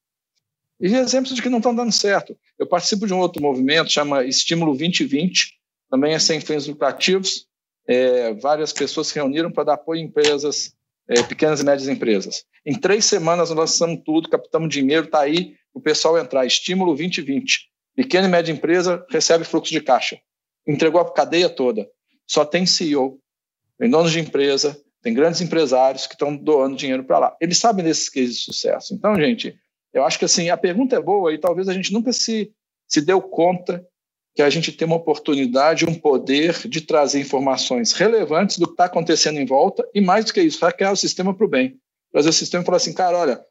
E exemplos de que não estão dando certo. Eu participo de um outro movimento, chama Estímulo 2020, também é sem fins lucrativos, é, várias pessoas se reuniram para dar apoio a empresas, é, pequenas e médias empresas. Em três semanas nós lançamos tudo, captamos dinheiro, está aí o pessoal entrar. Estímulo 2020. Pequena e média empresa recebe fluxo de caixa. Entregou a cadeia toda. Só tem CEO, tem donos de empresa, tem grandes empresários que estão doando dinheiro para lá. Eles sabem desses cases de sucesso. Então, gente, eu acho que assim, a pergunta é boa e talvez a gente nunca se, se deu conta que a gente tem uma oportunidade, um poder de trazer informações relevantes do que está acontecendo em volta e, mais do que isso, hackear o sistema para o bem. Trazer o sistema e falar assim, cara, olha,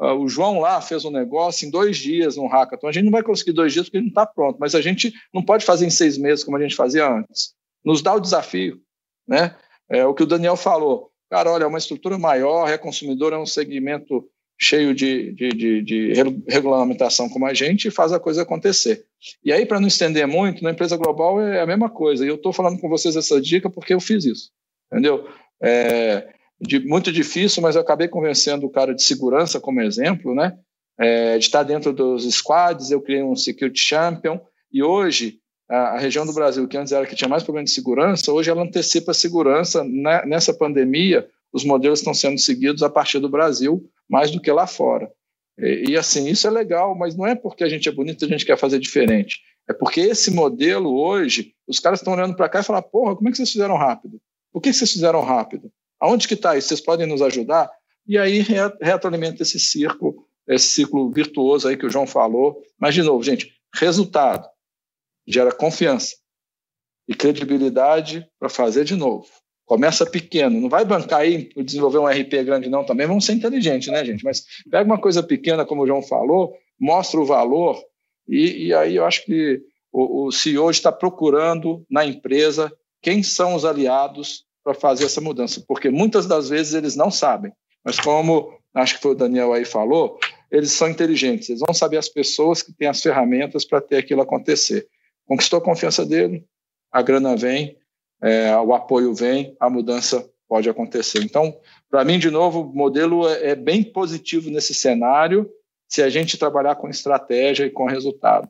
uh, o João lá fez um negócio em dois dias no hackathon. A gente não vai conseguir dois dias porque ele não está pronto, mas a gente não pode fazer em seis meses como a gente fazia antes. Nos dá o desafio. Né? É, o que o Daniel falou. Cara, olha, é uma estrutura maior, é consumidor, é um segmento cheio de, de, de, de, regulamentação como a gente e faz a coisa acontecer. E aí, para não estender muito, na empresa global é a mesma coisa. E eu estou falando com vocês essa dica porque eu fiz isso. Entendeu? É, de, muito difícil, mas eu acabei convencendo o cara de segurança, como exemplo, né? É, de estar dentro dos squads, eu criei um Security Champion, e hoje a, a, região do Brasil, que antes era que tinha mais problema de segurança, hoje ela antecipa a segurança. Né? Nessa pandemia, os modelos estão sendo seguidos a partir do Brasil, mais do que lá fora. E, e, assim, isso é legal, mas não é porque a gente é bonito a gente quer fazer diferente. É porque esse modelo hoje, os caras estão olhando para cá e falam, porra, como é que vocês fizeram rápido? Por que vocês fizeram rápido? Aonde que está isso? Vocês podem nos ajudar? E aí retroalimenta esse círculo, esse ciclo virtuoso aí que o João falou. Mas, de novo, gente, resultado gera confiança e credibilidade para fazer de novo. Começa pequeno, não vai bancar aí desenvolver um RP grande, não. Também vamos ser inteligentes, né, gente? Mas pega uma coisa pequena, como o João falou, mostra o valor, e, e aí eu acho que o, o CEO está procurando na empresa quem são os aliados para fazer essa mudança, porque muitas das vezes eles não sabem. Mas como acho que foi o Daniel aí falou, eles são inteligentes, eles vão saber as pessoas que têm as ferramentas para ter aquilo acontecer. Conquistou a confiança dele, a grana vem, é, o apoio vem, a mudança pode acontecer. Então, para mim, de novo, o modelo é, é bem positivo nesse cenário se a gente trabalhar com estratégia e com resultado.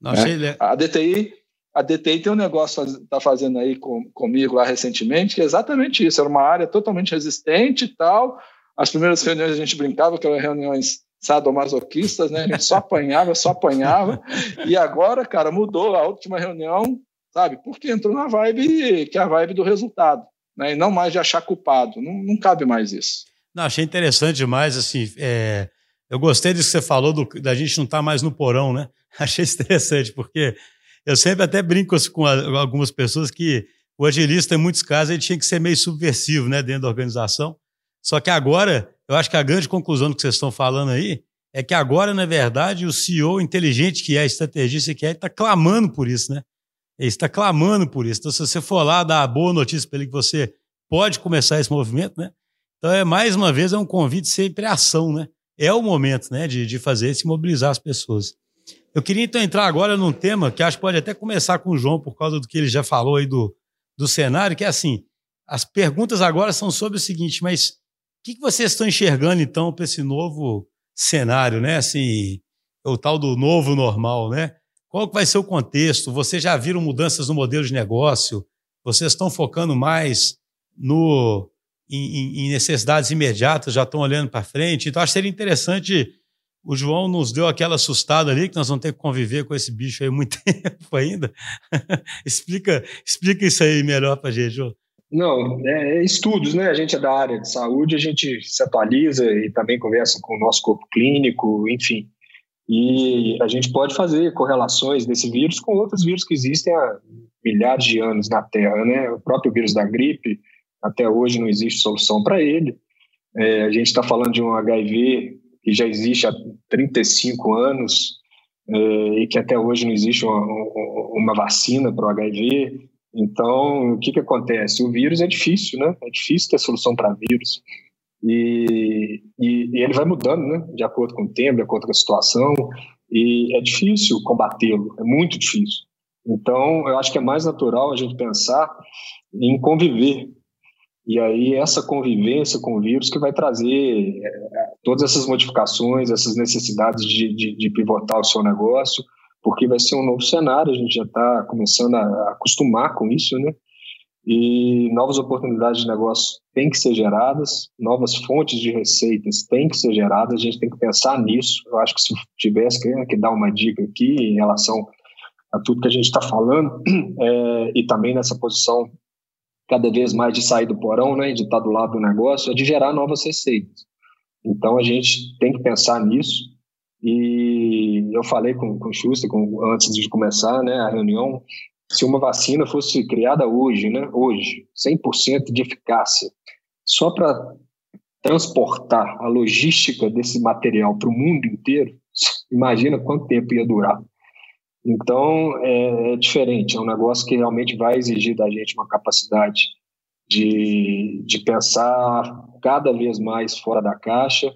Não, né? A DTI a DTI tem um negócio está fazendo aí com, comigo lá recentemente, que é exatamente isso. Era uma área totalmente resistente e tal. As primeiras reuniões a gente brincava que eram reuniões sadomasoquistas, né? A gente só apanhava, só apanhava. E agora, cara, mudou a última reunião, sabe? Porque entrou na vibe que é a vibe do resultado, né? E não mais de achar culpado. Não, não cabe mais isso. Não, achei interessante demais, assim. É... Eu gostei disso que você falou do, da gente não estar tá mais no porão, né? Achei interessante, porque eu sempre até brinco com algumas pessoas que o agilista, em muitos casos, ele tinha que ser meio subversivo né, dentro da organização. Só que agora, eu acho que a grande conclusão do que vocês estão falando aí é que agora, na verdade, o CEO inteligente que é, estrategista que é, está clamando por isso, né? Ele está clamando por isso. Então, se você for lá dar a boa notícia para ele que você pode começar esse movimento, né? Então, é mais uma vez, é um convite sempre à ação, né? É o momento, né, de, de fazer isso e mobilizar as pessoas. Eu queria então entrar agora num tema que acho que pode até começar com o João, por causa do que ele já falou aí do, do cenário, que é assim: as perguntas agora são sobre o seguinte, mas o que, que vocês estão enxergando então para esse novo cenário, né? Assim, o tal do novo normal, né? Qual que vai ser o contexto? Vocês já viram mudanças no modelo de negócio? Vocês estão focando mais no em, em necessidades imediatas, já estão olhando para frente? Então, acho que seria interessante o João nos deu aquela assustada ali, que nós vamos ter que conviver com esse bicho aí muito tempo ainda. explica, explica isso aí melhor para a gente, João. Não, é, é, estudos, né? A gente é da área de saúde, a gente se atualiza e também conversa com o nosso corpo clínico, enfim. E a gente pode fazer correlações desse vírus com outros vírus que existem há milhares de anos na Terra, né? O próprio vírus da gripe, até hoje não existe solução para ele. É, a gente está falando de um HIV que já existe há 35 anos é, e que até hoje não existe uma, uma vacina para o HIV. Então, o que, que acontece? O vírus é difícil, né? É difícil ter solução para vírus. E, e, e, ele vai mudando, né? De acordo com o tempo, de acordo com a situação. E é difícil combatê-lo, é muito difícil. Então, eu acho que é mais natural a gente pensar em conviver e aí essa convivência com o vírus que vai trazer é, todas essas modificações, essas necessidades de, de, de, pivotar o seu negócio, porque vai ser um novo cenário, a gente já está começando a acostumar com isso, né? E novas oportunidades de negócio têm que ser geradas, novas fontes de receitas têm que ser geradas, a gente tem que pensar nisso. Eu acho que se tivesse que, que dar uma dica aqui em relação a tudo que a gente está falando, é, e também nessa posição cada vez mais de sair do porão, né, de estar do lado do negócio, é de gerar novas receitas. Então a gente tem que pensar nisso. E eu falei com, com o Schuster com, antes de começar né, a reunião, se uma vacina fosse criada hoje, né, hoje, 100% de eficácia, só para transportar a logística desse material para o mundo inteiro, imagina quanto tempo ia durar. Então, é, é, diferente, é um negócio que realmente vai exigir da gente uma capacidade de, de pensar cada vez mais fora da caixa.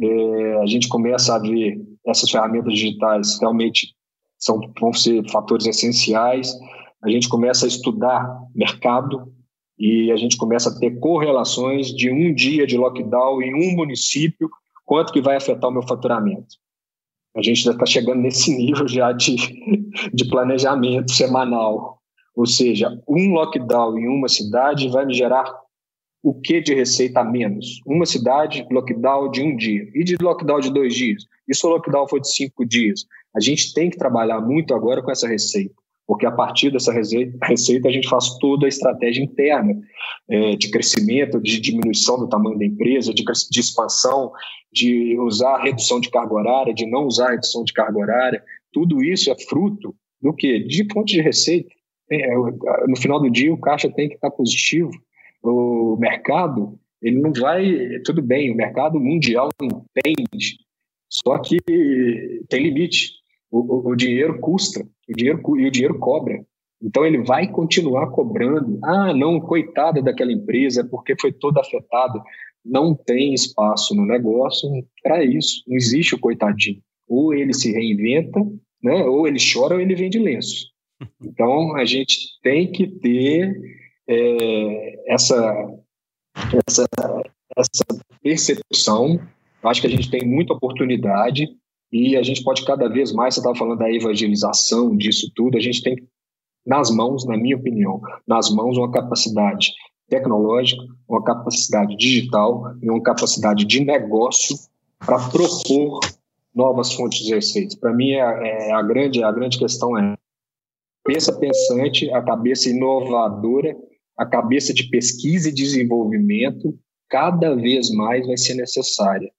É, a gente começa a ver essas ferramentas digitais realmente são, vão ser fatores essenciais. A gente começa a estudar mercado e a gente começa a ter correlações de um dia de lockdown em um município, quanto que vai afetar o meu faturamento. A gente já está chegando nesse nível já de, de planejamento semanal. Ou seja, um lockdown em uma cidade vai me gerar o que de receita a menos? Uma cidade, lockdown de um dia. E de lockdown de dois dias? E se o lockdown for de cinco dias? A gente tem que trabalhar muito agora com essa receita porque a partir dessa receita a gente faz toda a estratégia interna é, de crescimento, de diminuição do tamanho da empresa, de, de, expansão, de usar a redução de carga horária, de não usar a redução de carga horária. Tudo isso é fruto do que? De fonte de receita. É, no final do dia, o caixa tem que estar positivo. O mercado, ele não vai. Tudo bem, o mercado mundial entende, só que tem limite. O, o, o dinheiro custa, o dinheiro, e o dinheiro cobra. Então ele vai continuar cobrando. Ah, não, coitada daquela empresa, porque foi toda afetada. Não tem espaço no negócio para isso. Não existe o coitadinho. Ou ele se reinventa, né? ou ele chora ou ele vende lenço. Então a gente tem que ter é, essa, essa, essa percepção. Eu acho que a gente tem muita oportunidade e a gente pode cada vez mais, você estava falando da evangelização disso tudo, a gente tem nas mãos, na minha opinião, nas mãos uma capacidade tecnológica, uma capacidade digital e uma capacidade de negócio para propor novas fontes de receitas. Para mim, é, é, a, grande, a grande questão é cabeça pensante, a cabeça inovadora, a cabeça de pesquisa e desenvolvimento cada vez mais vai ser necessária.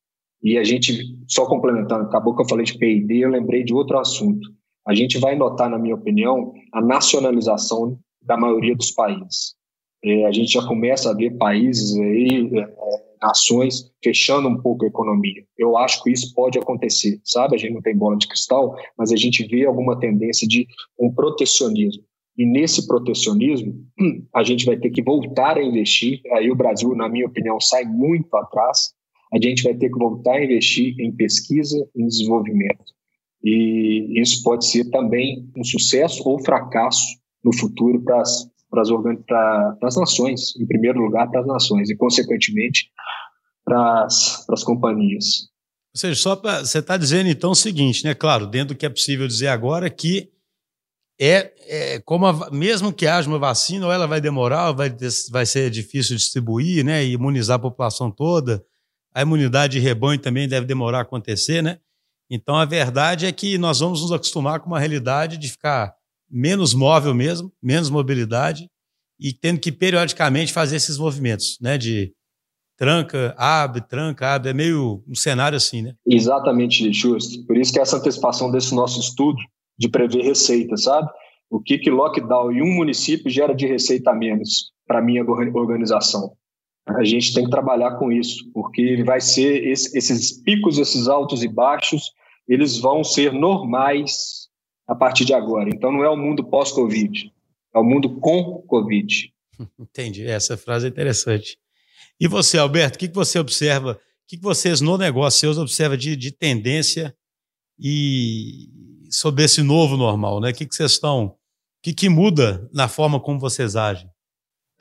E a gente, só complementando, acabou que eu falei de P&D, eu lembrei de outro assunto. A gente vai notar, na minha opinião, a nacionalização da maioria dos países. É, a gente já começa a ver países aí, é, nações fechando um pouco a economia. Eu acho que isso pode acontecer, sabe? A gente não tem bola de cristal, mas a gente vê alguma tendência de um protecionismo. E nesse protecionismo, a gente vai ter que voltar a investir. Aí o Brasil, na minha opinião, sai muito atrás. A gente vai ter que voltar a investir em pesquisa e desenvolvimento. E isso pode ser também um sucesso ou fracasso no futuro para as para as, nações, em primeiro lugar para as nações, e consequentemente para as, companhias. Ou seja, só para você está dizendo então o seguinte, né? Claro, dentro do que é possível dizer agora, que é, é como a, mesmo que haja uma vacina, ou ela vai demorar, ou vai, vai ser difícil distribuir, né? E imunizar a população toda. A imunidade de rebanho também deve demorar a acontecer, né? Então a verdade é que nós vamos nos acostumar com uma realidade de ficar menos móvel mesmo, menos mobilidade e tendo que periodicamente fazer esses movimentos, né? De tranca, abre, tranca, abre. É meio um cenário assim, né? Exatamente, justo. Por isso que essa antecipação desse nosso estudo de prever receita, sabe? O que que lockdown em um município gera de receita a menos para minha organização? A gente tem que trabalhar com isso, porque vai ser esse, esses picos, esses altos e baixos, eles vão ser normais a partir de agora. Então não é o mundo pós-Covid, é o mundo com Covid. Entendi. Essa frase é interessante. E você, Alberto, o que, você observa? O que, vocês no negócio seus observam de, de tendência e sobre esse novo normal, né? O que, vocês estão. O que, que muda na forma como vocês agem?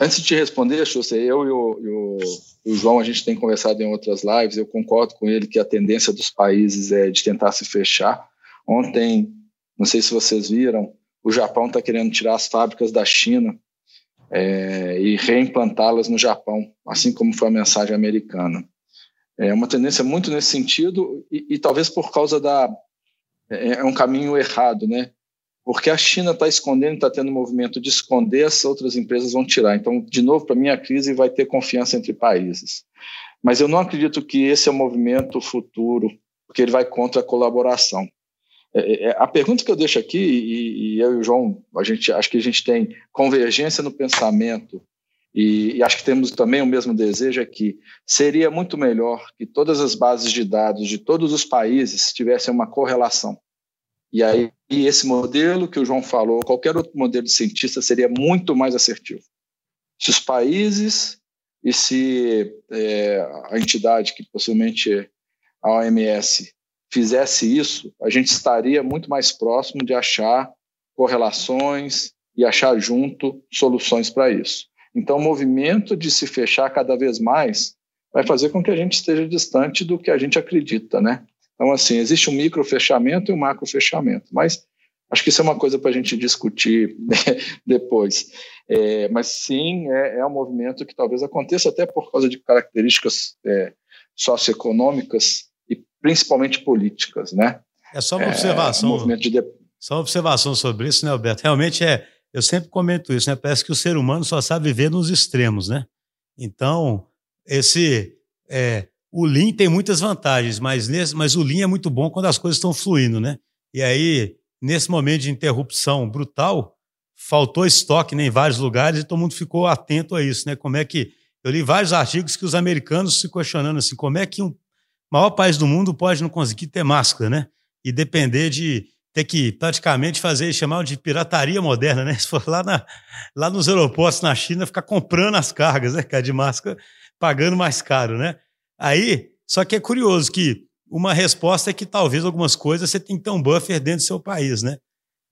Antes de te responder, Xuxa, eu e o, e, o, e o, João, a gente tem conversado em outras lives, eu concordo com ele que a tendência dos países é de tentar se fechar. Ontem não sei se vocês viram, o Japão está querendo tirar as fábricas da China é, e reimplantá-las no Japão, assim como foi a mensagem americana. É uma tendência muito nesse sentido e, e talvez por causa da é, é um caminho errado, né? Porque a China está escondendo, está tendo um movimento de esconder, as outras empresas vão tirar. Então, de novo, para mim, a crise vai ter confiança entre países. Mas eu não acredito que esse é o movimento futuro, porque ele vai contra a colaboração. É, é, é, a pergunta que eu deixo aqui, e, e, eu e o João, a gente, acho que a gente tem convergência no pensamento, e, e, acho que temos também o mesmo desejo aqui, seria muito melhor que todas as bases de dados de todos os países tivessem uma correlação. E aí, esse modelo que o João falou, qualquer outro modelo de cientista seria muito mais assertivo. Se os países e se é, a entidade que possivelmente a OMS fizesse isso, a gente estaria muito mais próximo de achar correlações e achar junto soluções para isso. Então, o movimento de se fechar cada vez mais vai fazer com que a gente esteja distante do que a gente acredita, né? Então, assim, existe um micro fechamento e um macro fechamento, mas acho que isso é uma coisa para a gente discutir depois. É, mas sim, é, é, um movimento que talvez aconteça até por causa de características é, socioeconômicas principalmente políticas, né? É só uma observação. É, de... Só uma observação sobre isso, né, Alberto? Realmente é. Eu sempre comento isso, né? Parece que o ser humano só sabe viver nos extremos, né? Então, esse. É, o Lean tem muitas vantagens, mas, nesse, mas o Lean é muito bom quando as coisas estão fluindo, né? E aí, nesse momento de interrupção brutal, faltou estoque né, em vários lugares e todo mundo ficou atento a isso, né? Como é que. Eu li vários artigos que os americanos se questionando assim, como é que um maior país do mundo pode não conseguir ter máscara, né? E depender de ter que praticamente fazer, chamar de pirataria moderna, né? Se for lá, na, lá nos aeroportos na China, ficar comprando as cargas, né, cara, de máscara, pagando mais caro, né? Aí, só que é curioso que uma resposta é que talvez algumas coisas você tem que ter um buffer dentro do seu país, né?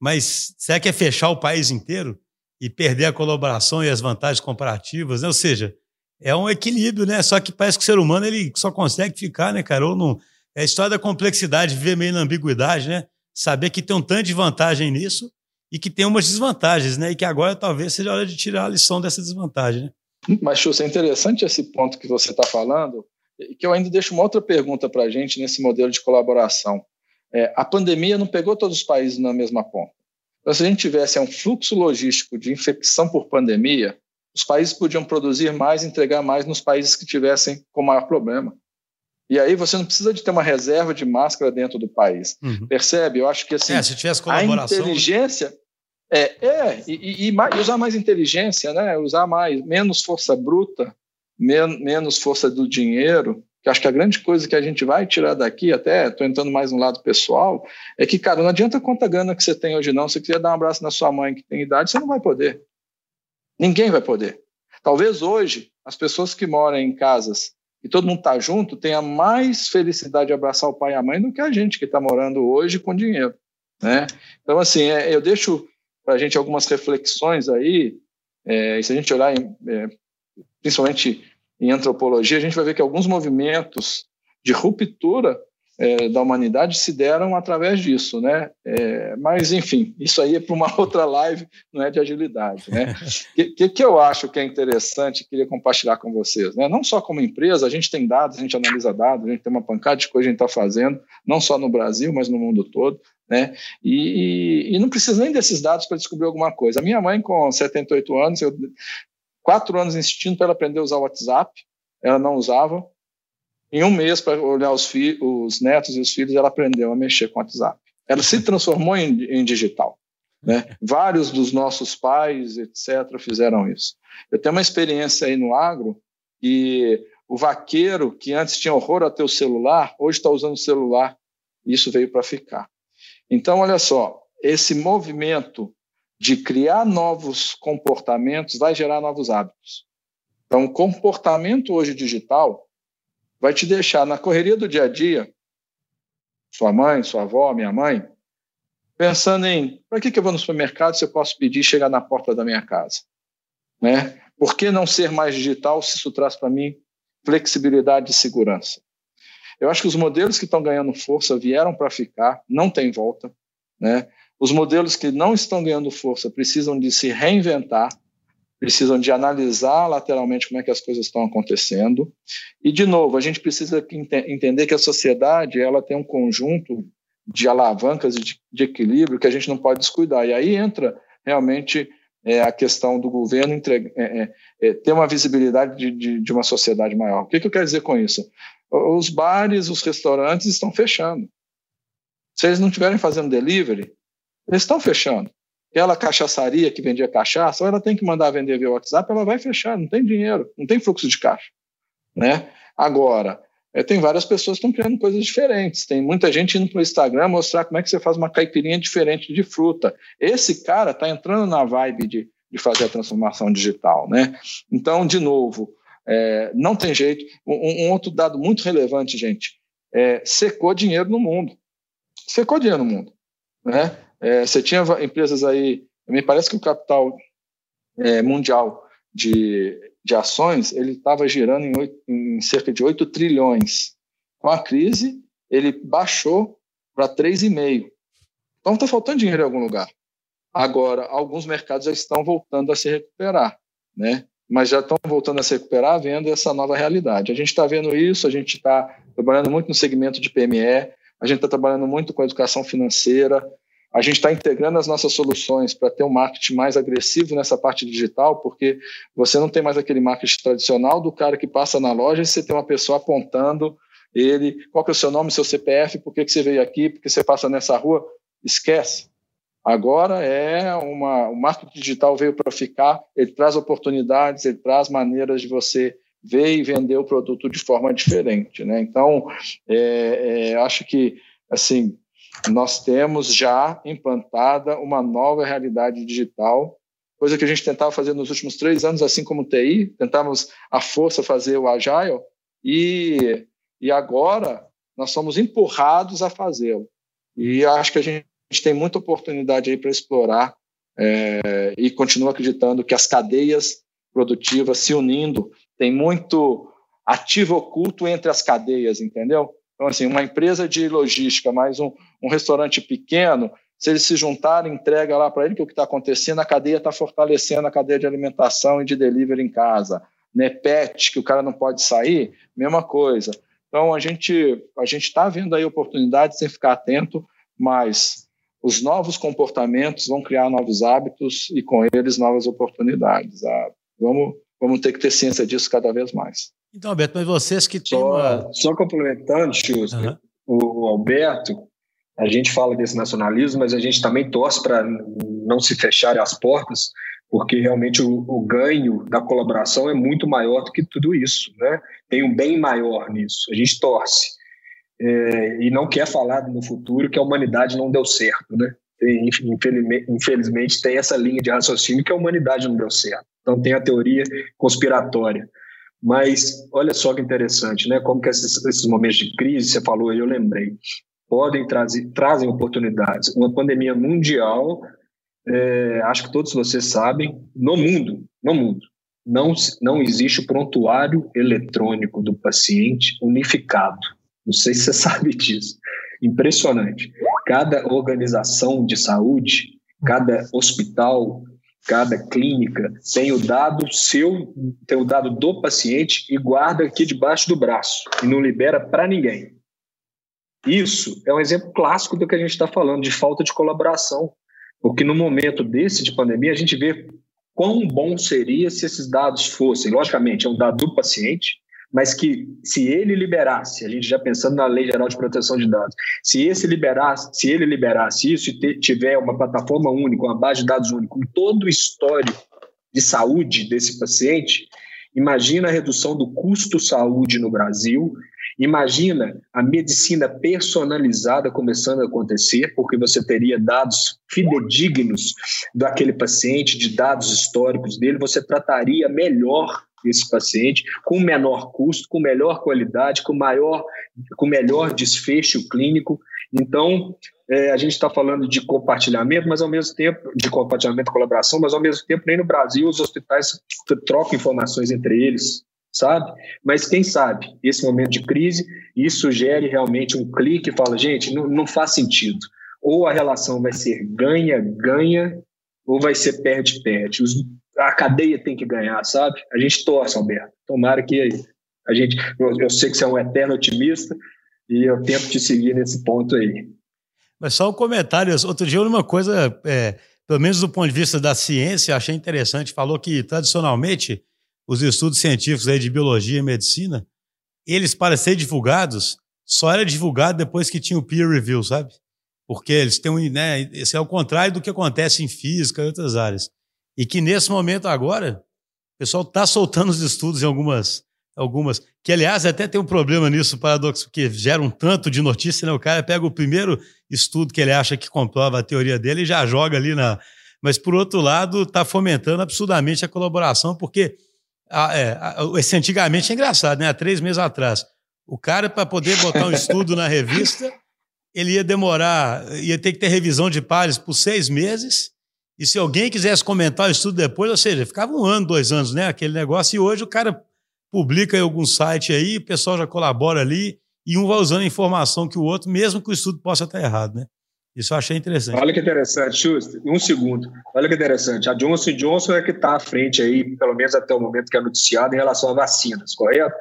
Mas será que é fechar o país inteiro? e perder a colaboração e as vantagens comparativas, né? Ou seja, é um equilíbrio, né? Só que parece que o ser humano ele só consegue ficar, né, cara? Ou não. É a história da complexidade, viver meio na ambiguidade, né? Saber que tem um tanto de vantagem nisso e que tem umas desvantagens, né? E que agora talvez seja a hora de tirar a lição dessa desvantagem, né? Mas, Chus, é interessante esse ponto que você está falando, que eu ainda deixo uma outra pergunta para a gente nesse modelo de colaboração. É, a pandemia não pegou todos os países na mesma ponta. Então, se a gente tivesse um fluxo logístico de infecção por pandemia, os países podiam produzir mais, entregar mais nos países que tivessem com maior problema. E aí você não precisa de ter uma reserva de máscara dentro do país. Uhum. Percebe? Eu acho que assim, é, se tivesse colaboração... a inteligência é, é e, e, e, usar mais inteligência, né? Usar mais menos força bruta, men menos força do dinheiro. Que acho que a grande coisa que a gente vai tirar daqui, até estou entrando mais no lado pessoal, é que, cara, não adianta quanta grana que você tem hoje, não. Se você quiser dar um abraço na sua mãe que tem idade, você não vai poder. Ninguém vai poder. Talvez hoje, as pessoas que moram em casas e todo mundo está junto tenha mais felicidade de abraçar o pai e a mãe do que a gente que está morando hoje com dinheiro. Né? Então, assim, é, eu deixo para a gente algumas reflexões aí. É, se a gente olhar, em, é, principalmente em antropologia, a gente vai ver que alguns movimentos de ruptura é, da humanidade se deram através disso, né? É, mas, enfim, isso aí é para uma outra live, não é de agilidade, né? O que, que, eu acho que é interessante, queria compartilhar com vocês, né? Não só como empresa, a gente tem dados, a gente analisa dados, a gente tem uma pancada de coisa que a gente está fazendo, não só no Brasil, mas no mundo todo, né? E, e não precisa nem desses dados para descobrir alguma coisa. A minha mãe, com 78 anos, eu quatro anos insistindo para ela aprender a usar o WhatsApp, ela não usava, em um mês, para olhar os, os, netos e os filhos, ela aprendeu a mexer com o WhatsApp. Ela se transformou em, em digital. Né? Vários dos nossos pais, etc., fizeram isso. Eu tenho uma experiência aí no agro e o vaqueiro, que antes tinha horror a ter o celular, hoje está usando o celular. Isso veio para ficar. Então, olha só, esse movimento de criar novos comportamentos vai gerar novos hábitos. Então, o comportamento hoje digital vai te deixar na correria do dia a dia, sua mãe, sua avó, minha mãe, pensando em para que, que eu vou no supermercado se eu posso pedir chegar na porta da minha casa? Né? Por que não ser mais digital se isso traz para mim flexibilidade e segurança? Eu acho que os modelos que estão ganhando força vieram para ficar, não tem volta. Né? Os modelos que não estão ganhando força precisam de se reinventar, precisam de analisar lateralmente como é que as coisas estão acontecendo. E, de novo, a gente precisa entender que a sociedade ela tem um conjunto de alavancas de, de equilíbrio que a gente não pode descuidar. E aí entra realmente é, a questão do governo entregar, é, é, é, ter uma visibilidade de, de, de, uma sociedade maior. O que, que eu quero dizer com isso? Os bares, os restaurantes estão fechando. Se eles não estiverem fazendo delivery, eles estão fechando aquela cachaçaria que vendia cachaça, ou ela tem que mandar vender via WhatsApp, ela vai fechar, não tem dinheiro, não tem fluxo de caixa. Né? Agora, é, tem várias pessoas que estão criando coisas diferentes. Tem muita gente indo para o Instagram mostrar como é que você faz uma caipirinha diferente de fruta. Esse cara está entrando na vibe de, de fazer a transformação digital. Né? Então, de novo, é, não tem jeito. Um, um, outro dado muito relevante, gente, é, secou dinheiro no mundo. Secou dinheiro no mundo. Né? É, você tinha empresas aí, me parece que o capital é, mundial de, de ações ele estava girando em, 8, em, cerca de 8 trilhões. Com a crise, ele baixou para 3,5. Então está faltando dinheiro em algum lugar. Agora, alguns mercados já estão voltando a se recuperar, né? mas já estão voltando a se recuperar vendo essa nova realidade. A gente está vendo isso, a gente está trabalhando muito no segmento de PME, a gente está trabalhando muito com a educação financeira, a gente está integrando as nossas soluções para ter um marketing mais agressivo nessa parte digital, porque você não tem mais aquele marketing tradicional do cara que passa na loja e você tem uma pessoa apontando ele, qual que é o seu nome, seu CPF, por que, que você veio aqui, por que você passa nessa rua. Esquece. Agora é uma, o marketing digital veio para ficar, ele traz oportunidades, ele traz maneiras de você ver e vender o produto de forma diferente. Né? Então, é, é, acho que assim nós temos já implantada uma nova realidade digital, coisa que a gente tentava fazer nos últimos três anos, assim como o TI, tentávamos à força fazer o Agile, e, e agora nós somos empurrados a fazê-lo. E acho que a gente tem muita oportunidade aí para explorar é, e continuo acreditando que as cadeias produtivas se unindo, tem muito ativo oculto entre as cadeias, entendeu? Então, assim, uma empresa de logística mais um, um restaurante pequeno, se eles se juntarem, entrega lá para ele que o que está acontecendo, a cadeia está fortalecendo a cadeia de alimentação e de delivery em casa. Né? Pet, que o cara não pode sair, mesma coisa. Então, a gente a gente está vendo aí oportunidades sem ficar atento, mas os novos comportamentos vão criar novos hábitos e, com eles, novas oportunidades. Ah, vamos, vamos ter que ter ciência disso cada vez mais. Então, Alberto, mas vocês que têm só, uma... Só complementando, Schuster, uhum. o Alberto, a gente fala desse nacionalismo, mas a gente também torce para não se fecharem as portas, porque realmente o, o, ganho da colaboração é muito maior do que tudo isso, né? Tem um bem maior nisso, a gente torce. É, e não quer falar no futuro que a humanidade não deu certo, né? Infelizmente, infelizmente tem essa linha de raciocínio que a humanidade não deu certo. Então tem a teoria conspiratória. Mas olha só que interessante, né? Como que esses, esses momentos de crise, você falou, eu lembrei, podem trazer trazem oportunidades. Uma pandemia mundial, é, acho que todos vocês sabem, no mundo, no mundo, não, não existe o prontuário eletrônico do paciente unificado. Não sei se você sabe disso. Impressionante. Cada organização de saúde, cada hospital, cada clínica tem o dado seu, tem o dado do paciente e guarda aqui debaixo do braço e não libera para ninguém. Isso é um exemplo clássico do que a gente está falando, de falta de colaboração. Porque no momento desse de pandemia, a gente vê quão bom seria se esses dados fossem, logicamente, é um dado do paciente, mas que se ele liberasse, a gente já pensando na Lei Geral de Proteção de Dados, se esse liberasse, se ele liberasse isso e tiver uma plataforma única, uma base de dados única, com todo o histórico de saúde desse paciente, imagina a redução do custo saúde no Brasil, Imagina a medicina personalizada começando a acontecer, porque você teria dados fidedignos daquele paciente, de dados históricos dele, você trataria melhor esse paciente com menor custo, com melhor qualidade, com maior, com melhor desfecho clínico. Então, é, a gente está falando de compartilhamento, mas ao mesmo tempo, de compartilhamento e colaboração, mas ao mesmo tempo, nem no Brasil, os hospitais trocam informações entre eles sabe? Mas quem sabe, esse momento de crise, isso gere realmente um clique e fala, gente, não, não faz sentido. Ou a relação vai ser ganha-ganha, ou vai ser perde-perde. A cadeia tem que ganhar, sabe? A gente torce, Alberto. Tomara que a gente. Eu, eu sei que você é um eterno otimista e eu tento te seguir nesse ponto aí. Mas só um comentário. Outro dia, uma coisa, é, pelo menos do ponto de vista da ciência, achei interessante. Falou que, tradicionalmente, os estudos científicos aí de biologia e medicina, eles, para serem divulgados, só era divulgado depois que tinha o peer review, sabe? Porque eles têm um. Né, esse é o contrário do que acontece em física e outras áreas. E que nesse momento agora, o pessoal está soltando os estudos em algumas. algumas que, aliás, até tem um problema nisso, paradoxo, que gera um tanto de notícia, né? O cara pega o primeiro estudo que ele acha que comprova a teoria dele e já joga ali na. Mas, por outro lado, está fomentando absurdamente a colaboração, porque ah, é, esse antigamente é engraçado, né? Há três meses atrás. O cara, para poder botar um estudo na revista, ele ia demorar, ia ter que ter revisão de pares por seis meses. E se alguém quisesse comentar o estudo depois, ou seja, ficava um ano, dois anos, né? Aquele negócio. E hoje o cara publica em algum site aí, o pessoal já colabora ali, e um vai usando a informação que o outro, mesmo que o estudo possa estar errado, né? Isso eu achei interessante. Olha que interessante, Schuster. Um segundo. Olha que interessante. A Johnson Johnson é que está à frente aí, pelo menos até o momento que é noticiado, em relação a vacinas, correto?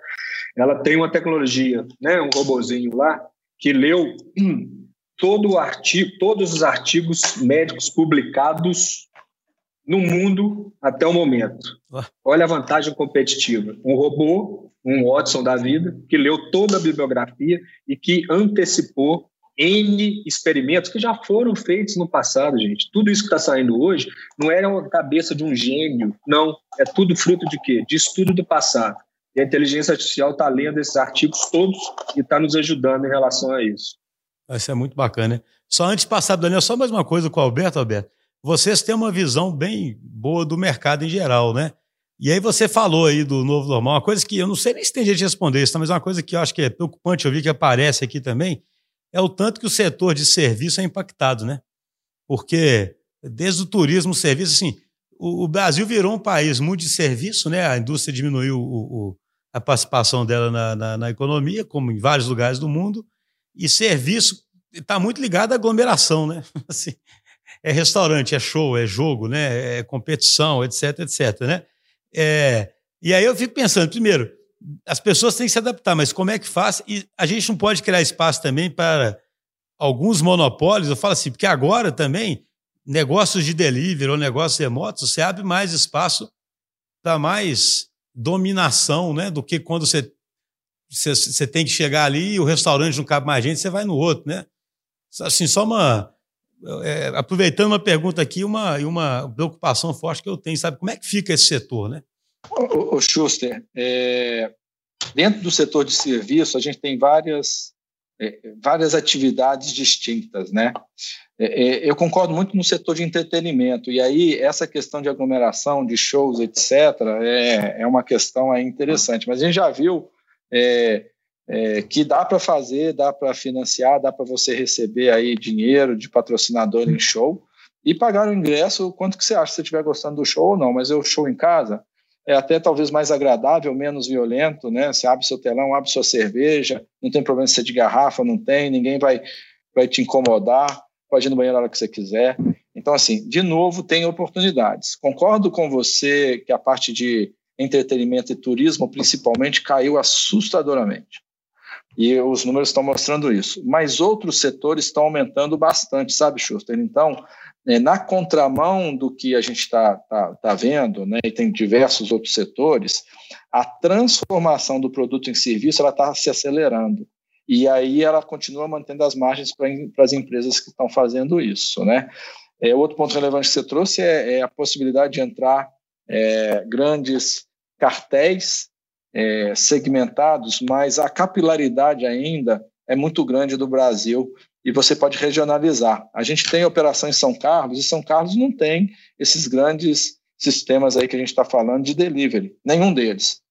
Ela tem uma tecnologia, né, um robozinho lá, que leu todo o artigo, todos os artigos médicos publicados no mundo até o momento. Olha a vantagem competitiva. Um robô, um Watson da vida, que leu toda a bibliografia e que antecipou N experimentos que já foram feitos no passado, gente. Tudo isso que está saindo hoje não era uma cabeça de um gênio, não. É tudo fruto de quê? De estudo do passado. E a inteligência artificial está lendo esses artigos todos e está nos ajudando em relação a isso. Isso é muito bacana. Só antes de passar, Daniel, só mais uma coisa com o Alberto, Alberto. Vocês têm uma visão bem boa do mercado em geral, né? E aí você falou aí do novo normal, uma coisa que eu não sei nem se tem jeito de responder isso, mas é uma coisa que eu acho que é preocupante ouvir que aparece aqui também, é o tanto que o setor de serviço é impactado, né? Porque desde o turismo, o serviço, assim, o, o, Brasil virou um país muito de serviço, né? A indústria diminuiu o, o, a participação dela na, na, na, economia, como em vários lugares do mundo, e serviço está muito ligado à aglomeração, né? Assim, é restaurante, é show, é jogo, né? É competição, etc, etc, né? É, e aí eu fico pensando, primeiro, as pessoas têm que se adaptar, mas como é que faz? E a gente não pode criar espaço também para alguns monopólios. Eu falo assim, porque agora também negócios de delivery ou negócios remotos, você abre mais espaço para mais dominação, né? Do que quando você, você, você, tem que chegar ali e o restaurante não cabe mais gente, você vai no outro, né? Assim, só uma. É, aproveitando uma pergunta aqui, uma, uma preocupação forte que eu tenho, sabe? Como é que fica esse setor, né? O, o Schuster, é, dentro do setor de serviço, a gente tem várias, é, várias atividades distintas, né? É, é, eu concordo muito no setor de entretenimento, e aí essa questão de aglomeração, de shows, etc., é, é uma questão aí interessante, mas a gente já viu é, é, que dá para fazer, dá para financiar, dá para você receber aí dinheiro de patrocinador em show e pagar o ingresso, quanto que você acha, se você estiver gostando do show ou não, mas eu show em casa, é até talvez mais agradável, menos violento, né? Você abre seu telão, abre sua cerveja, não tem problema de ser de garrafa, não tem, ninguém vai, vai te incomodar, pode ir no banheiro a hora que você quiser. Então, assim, de novo, tem oportunidades. Concordo com você que a parte de entretenimento e turismo, principalmente, caiu assustadoramente. E os números estão mostrando isso. Mas outros setores estão aumentando bastante, sabe, Schuster? Então, é, na contramão do que a gente está tá, tá vendo, né, e tem diversos outros setores, a transformação do produto em serviço está se acelerando. E aí ela continua mantendo as margens para as empresas que estão fazendo isso. Né? É, outro ponto relevante que você trouxe é, é a possibilidade de entrar é, grandes cartéis é, segmentados, mas a capilaridade ainda é muito grande do Brasil e você pode regionalizar. A gente tem operação em São Carlos e São Carlos não tem esses grandes sistemas aí que a gente está falando de delivery, nenhum deles.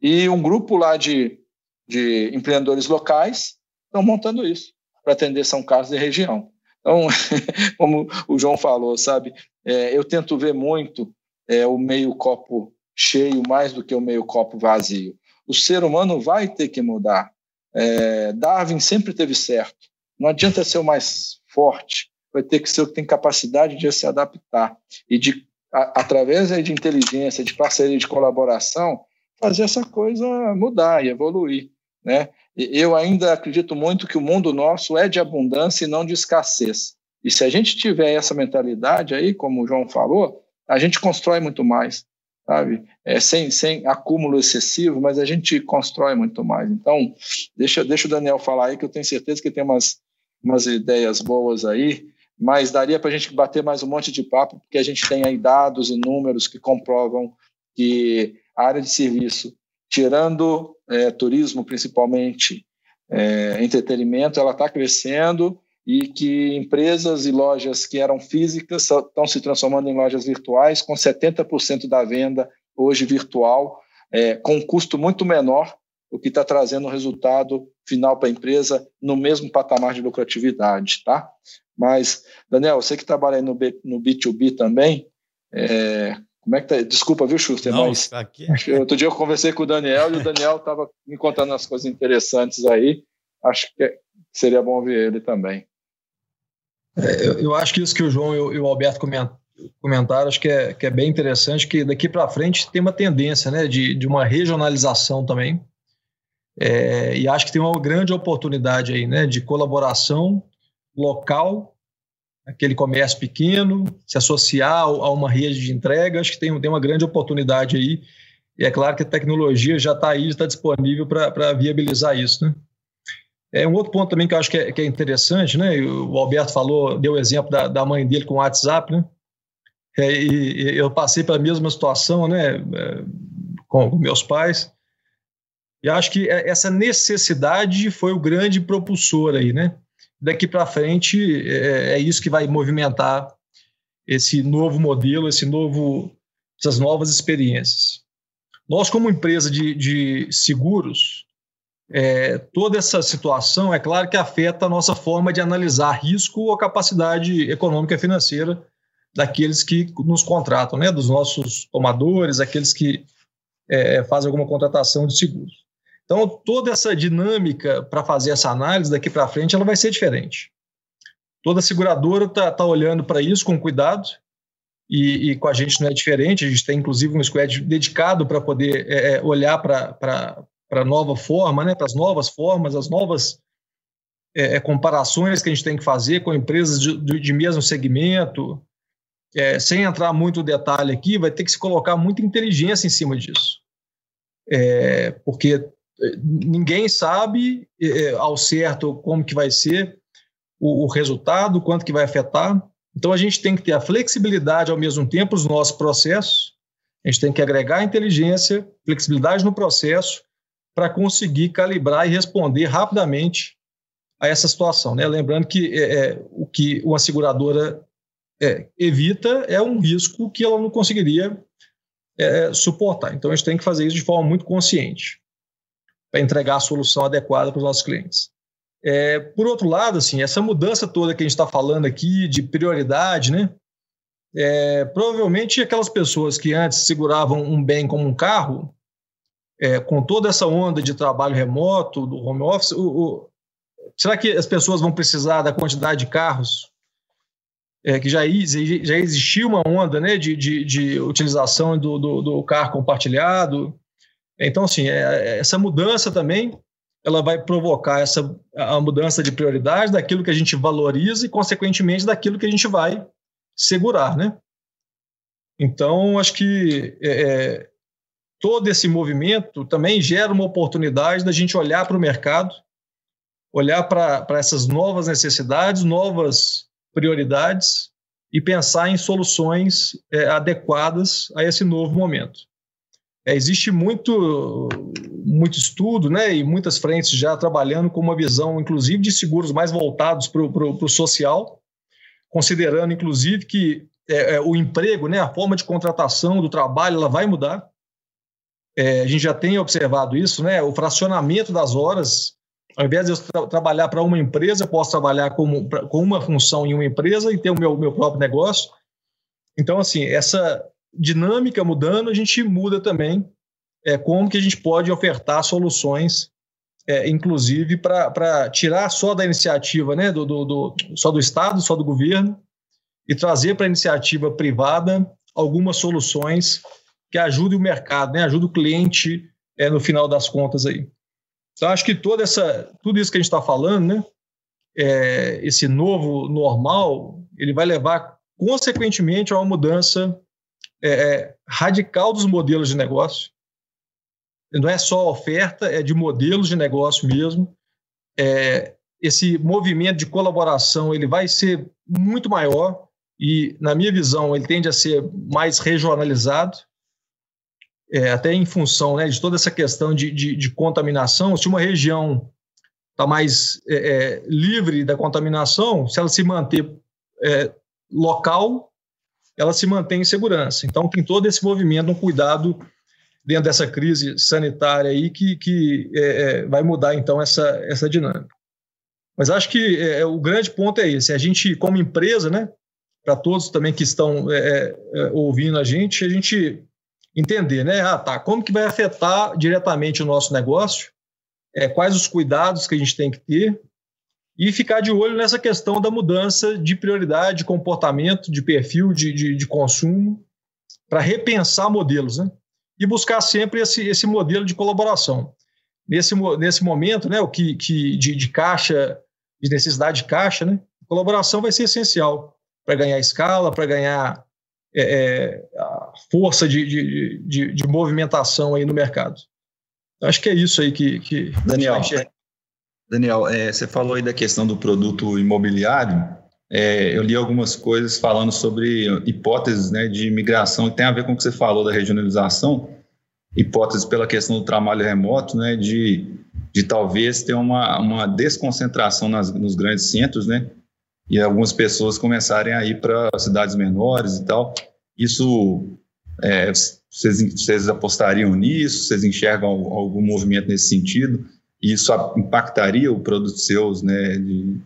E um grupo lá de, de empreendedores locais estão montando isso para atender São Carlos e região. Então, como o João falou, sabe, é, eu tento ver muito é, o meio copo cheio mais do que o meio copo vazio. O ser humano vai ter que mudar. É, Darwin sempre teve certo. Não adianta ser o mais forte, vai ter que ser o que tem capacidade de se adaptar e de a, através de inteligência, de parceria, de colaboração, fazer essa coisa mudar e evoluir, né? Eu ainda acredito muito que o mundo nosso é de abundância e não de escassez. E se a gente tiver essa mentalidade aí, como o João falou, a gente constrói muito mais sabe? É, sem, sem acúmulo excessivo, mas a gente constrói muito mais. Então, deixa, deixa o Daniel falar aí, que eu tenho certeza que tem umas, umas ideias boas aí, mas daria para a gente bater mais um monte de papo, porque a gente tem aí dados e números que comprovam que a área de serviço, tirando é, turismo principalmente, é, entretenimento, ela está crescendo e que empresas e lojas que eram físicas estão se transformando em lojas virtuais, com 70% da venda hoje virtual, é, com um custo muito menor, o que está trazendo um resultado final para a empresa no mesmo patamar de lucratividade, tá? Mas, Daniel, você que trabalha aí no, B, no B2B também, é, como é que tá? Desculpa, viu, Schuster? Não, mas tá aqui. outro dia eu conversei com o Daniel e o Daniel estava me contando umas coisas interessantes aí. Acho que seria bom ver ele também. É, eu, eu, acho que isso que o João e o, Alberto comentaram, acho que é, que é bem interessante, que daqui para frente tem uma tendência né, de, de uma regionalização também. É, e acho que tem uma grande oportunidade aí né, de colaboração local, aquele comércio pequeno, se associar a uma rede de entrega, acho que tem, tem uma grande oportunidade aí. E é claro que a tecnologia já está aí, está disponível para viabilizar isso. Né? É um outro ponto também que eu acho que é, que é interessante, né? O Alberto falou, deu o exemplo da, da mãe dele com o WhatsApp, né? É, e, e, eu passei pela mesma situação, né? É, com, com meus pais. E acho que é, essa necessidade foi o grande propulsor aí, né? Daqui para frente é, é, isso que vai movimentar esse novo modelo, esse novo, essas novas experiências. Nós, como empresa de, de seguros, é, toda essa situação, é claro que afeta a nossa forma de analisar risco ou capacidade econômica e financeira daqueles que nos contratam, né, dos nossos tomadores, aqueles que é, fazem alguma contratação de seguros. Então, toda essa dinâmica para fazer essa análise daqui para frente, ela vai ser diferente. Toda seguradora está tá olhando para isso com cuidado, e, e, com a gente não é diferente, a gente tem inclusive um squad dedicado para poder é, é olhar para a nova forma, né, para as novas formas, as novas é, é, comparações que a gente tem que fazer com empresas de, de, de mesmo segmento, é, sem entrar muito no detalhe aqui, vai ter que se colocar muita inteligência em cima disso. É, porque ninguém sabe é, ao certo como que vai ser o, o, resultado, quanto que vai afetar. Então a gente tem que ter a flexibilidade ao mesmo tempo nos nossos processos, a gente tem que agregar inteligência, flexibilidade no processo para conseguir calibrar e responder rapidamente a essa situação. Né? Lembrando que é, é o que uma seguradora é, evita é um risco que ela não conseguiria é, suportar. Então a gente tem que fazer isso de forma muito consciente para entregar a solução adequada para os nossos clientes. É, por outro lado, assim, essa mudança toda que a gente está falando aqui de prioridade, né? É, provavelmente aquelas pessoas que antes seguravam um bem como um carro, é, com toda essa onda de trabalho remoto, do home office, o, o, será que as pessoas vão precisar da quantidade de carros é, que já, já existia uma onda né, de, de, de utilização do, do, do, carro compartilhado. Então, assim, é, é, essa mudança também ela vai provocar essa a mudança de prioridade daquilo que a gente valoriza e, consequentemente, daquilo que a gente vai segurar, né? Então, acho que é, é todo esse movimento também gera uma oportunidade da gente olhar para o mercado, olhar para essas novas necessidades, novas prioridades e pensar em soluções é, adequadas a esse novo momento. É, existe muito, muito estudo né, e muitas frentes já trabalhando com uma visão, inclusive, de seguros mais voltados para o social, considerando, inclusive, que é, é, o emprego, né, a forma de contratação do trabalho, ela vai mudar. É, a gente já tem observado isso, né, o fracionamento das horas ao invés de eu tra trabalhar para uma empresa, eu posso trabalhar como, pra, com uma função em uma empresa e ter o meu, meu próprio negócio. Então, assim, essa dinâmica mudando, a gente muda também é, como que a gente pode ofertar soluções, é, inclusive para tirar só da iniciativa, né, do, do, do, só do Estado, só do governo, e trazer para a iniciativa privada algumas soluções que ajudem o mercado, né, ajudem o cliente é, no final das contas aí. Então, acho que toda essa, tudo isso que a gente está falando, né, é, esse novo normal, ele vai levar, consequentemente, a uma mudança é, é, radical dos modelos de negócio. Não é só oferta, é de modelos de negócio mesmo. É, esse movimento de colaboração ele vai ser muito maior e, na minha visão, ele tende a ser mais regionalizado é, até em função né, de toda essa questão de, de, de contaminação, se uma região está mais é, é, livre da contaminação, se ela se manter é, local, ela se mantém em segurança. Então, tem todo esse movimento, um cuidado dentro dessa crise sanitária aí que, que é, é, vai mudar, então, essa, essa dinâmica. Mas acho que o grande ponto é esse, a gente, como empresa, né, para todos também que estão ouvindo a gente, a gente entender, né? Ah, tá. Como que vai afetar diretamente o nosso negócio? É, quais os cuidados que a gente tem que ter? E ficar de olho nessa questão da mudança de prioridade, de comportamento, de perfil de, de, de consumo, para repensar modelos, né? E buscar sempre esse, esse modelo de colaboração. Nesse, nesse momento, né, o que, que de, de caixa, de necessidade de caixa, né? Colaboração vai ser essencial para ganhar escala, para ganhar é, é, a força de, de, de, de, movimentação aí no mercado. Acho que é isso aí que. que Daniel, Daniel é, você falou aí da questão do produto imobiliário. É, eu li algumas coisas falando sobre hipóteses né, de migração, e tem a ver com o que você falou da regionalização, hipóteses pela questão do trabalho remoto, né, de, de talvez ter uma, uma desconcentração nas, nos grandes centros, né, e algumas pessoas começarem a ir para cidades menores e tal. Isso, é, vocês, vocês apostariam nisso? Vocês enxergam algum movimento nesse sentido? E isso impactaria o produto seus, né, de,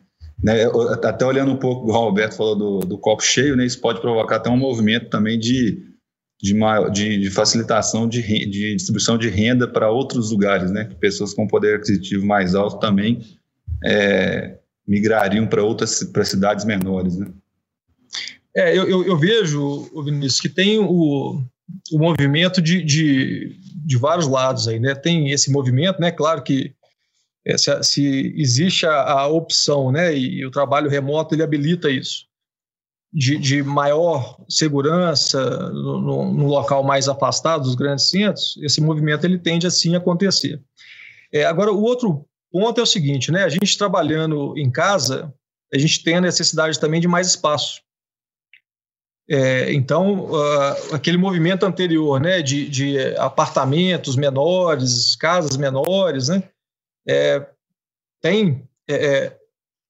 Né, até olhando um pouco, o Roberto falou do, do copo cheio, né, isso pode provocar até um movimento também de, de, de, de facilitação de, de, distribuição de renda para outros lugares, né, pessoas com poder aquisitivo mais alto também é, migrariam para outras para cidades menores. Né? É, eu, eu, eu vejo, Vinícius, que tem o, o movimento de, de, de vários lados aí, né? Tem esse movimento, né? Claro que é, se, se, existe a, a, opção, né? E, e, o trabalho remoto ele habilita isso. De, de maior segurança no, no, no, local mais afastado dos grandes centros, esse movimento ele tende assim a acontecer. É, agora, o outro ponto é o seguinte, né? A gente trabalhando em casa, a gente tem a necessidade também de mais espaço. É, então, uh, aquele movimento anterior, né, de, de, apartamentos menores, casas menores, né, é, tem é, é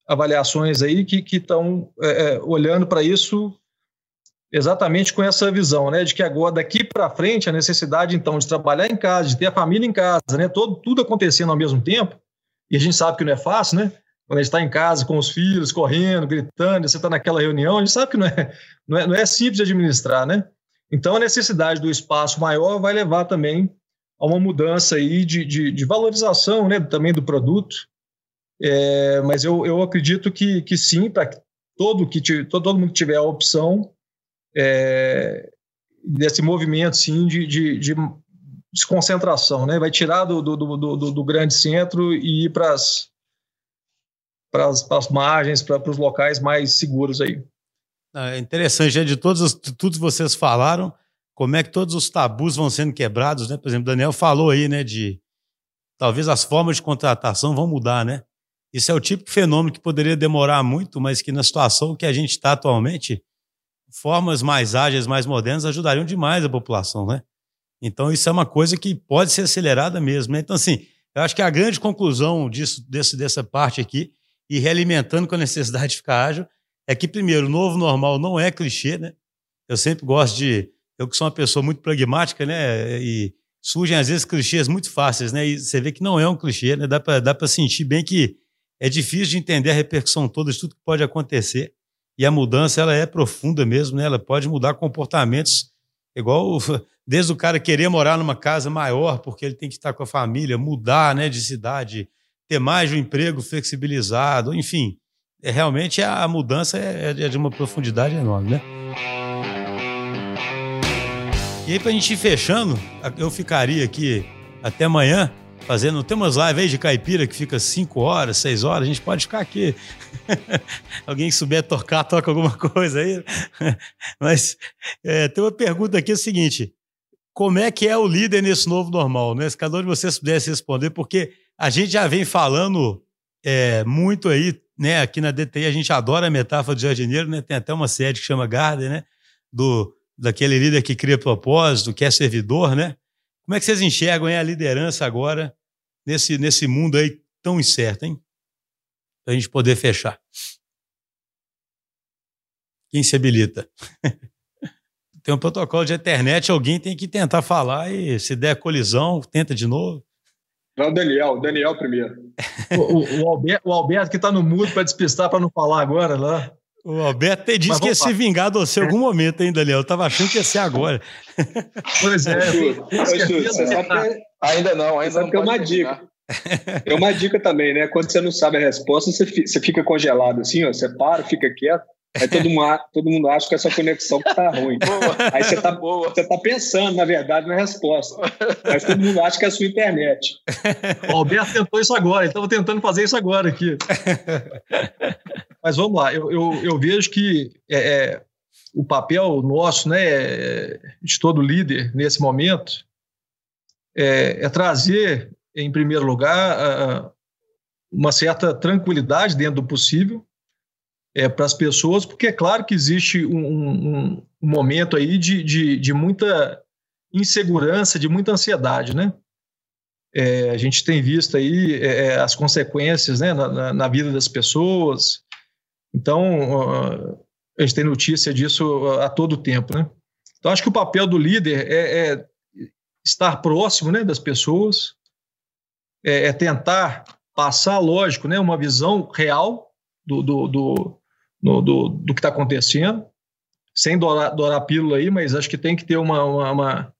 avaliações aí que estão é, é, olhando para isso exatamente com essa visão, né, de que agora daqui para frente a necessidade então de trabalhar em casa, de ter a família em casa, né, todo, tudo acontecendo ao mesmo tempo, e a gente sabe que não é fácil, né, quando a gente está em casa com os filhos, correndo, gritando, você está naquela reunião, a gente sabe que não é, não, é, não é simples de administrar, né? Então, a necessidade do espaço maior vai levar também a uma mudança aí de, de, de valorização né, também do produto. É, mas eu, eu acredito que, que sim, para todo, que, todo, mundo que tiver a opção é, desse movimento sim, de, de, de desconcentração, né? vai tirar do, do, do, do, do grande centro e ir para as para as margens, para os locais mais seguros aí. É interessante, né? de todos os, tudo que vocês falaram, como é que todos os tabus vão sendo quebrados, né? Por exemplo, Daniel falou aí, né, de talvez as formas de contratação vão mudar, né? Isso é o tipo de fenômeno que poderia demorar muito, mas que na situação que a gente está atualmente, formas mais ágeis, mais modernas ajudariam demais a população, né? Então isso é uma coisa que pode ser acelerada mesmo. Né? Então assim, eu acho que a grande conclusão disso, desse, dessa parte aqui e realimentando com a necessidade de ficar ágil, é que, primeiro, o novo normal não é clichê, né? Eu sempre gosto de. Eu que sou uma pessoa muito pragmática, né? E surgem, às vezes, clichês muito fáceis, né? E você vê que não é um clichê, né? Dá para dá sentir bem que é difícil de entender a repercussão toda de tudo que pode acontecer. E a mudança, ela é profunda mesmo, né? Ela pode mudar comportamentos, igual desde o cara querer morar numa casa maior, porque ele tem que estar com a família, mudar né, de cidade, ter mais um emprego flexibilizado, enfim, é, realmente a mudança é, é de uma profundidade enorme, né? E aí, para a gente ir fechando, eu ficaria aqui até amanhã fazendo. Tem umas lives aí de caipira que fica 5 horas, 6 horas, a gente pode ficar aqui. Alguém que souber tocar, toca alguma coisa aí. Mas é, tem uma pergunta aqui: é o seguinte: como é que é o líder nesse novo normal? Né? Se cada um de vocês pudesse responder, porque a gente já vem falando é, muito aí, né? Aqui na DTI a gente adora a metáfora de jardineiro, né? Tem até uma série que chama Garden, né? Do, daquele líder que cria propósito, que é servidor, né? Como é que vocês enxergam hein, a liderança agora nesse, nesse mundo aí tão incerto, hein? Para a gente poder fechar. Quem se habilita? tem um protocolo de internet, alguém tem que tentar falar e se der colisão, tenta de novo. Não, Daniel, Daniel primeiro. o, o, Alberto, o Alberto que está no mudo para despistar para não falar agora lá. O Alberto até disse que ia se vingar de você em algum momento, hein, Daniel? Eu tava achando que ia ser agora. Pois é. você sabe que... Ainda não, ainda não. Tem uma dica. Tem uma dica também, né? Quando você não sabe a resposta, você fica congelado assim, ó, você para, fica quieto. Aí todo mundo, todo mundo acha que essa conexão que tá ruim. Boa. Aí você tá, Boa. você tá pensando, na verdade, na resposta. Mas todo mundo acha que é a sua internet. O Alberto tentou isso agora, ele estava tentando fazer isso agora aqui. Mas vamos lá, eu, eu, eu vejo que é, é, o papel nosso, né, de todo líder nesse momento, é, é trazer, em primeiro lugar, uma certa tranquilidade dentro do possível, é, para as pessoas, porque é claro que existe um, um, um momento aí de, de, de, muita insegurança, de muita ansiedade, né? É, a gente tem visto aí é, é as consequências né, na, na, vida das pessoas, então gente tem notícia disso a todo tempo, né? Então acho que o papel do líder é, é estar próximo né, das pessoas, é, é tentar passar, lógico, né, uma visão real do, do, do, do, do, que está acontecendo, sem dourar, dourar pílula aí, mas acho que tem que ter uma, uma, uma,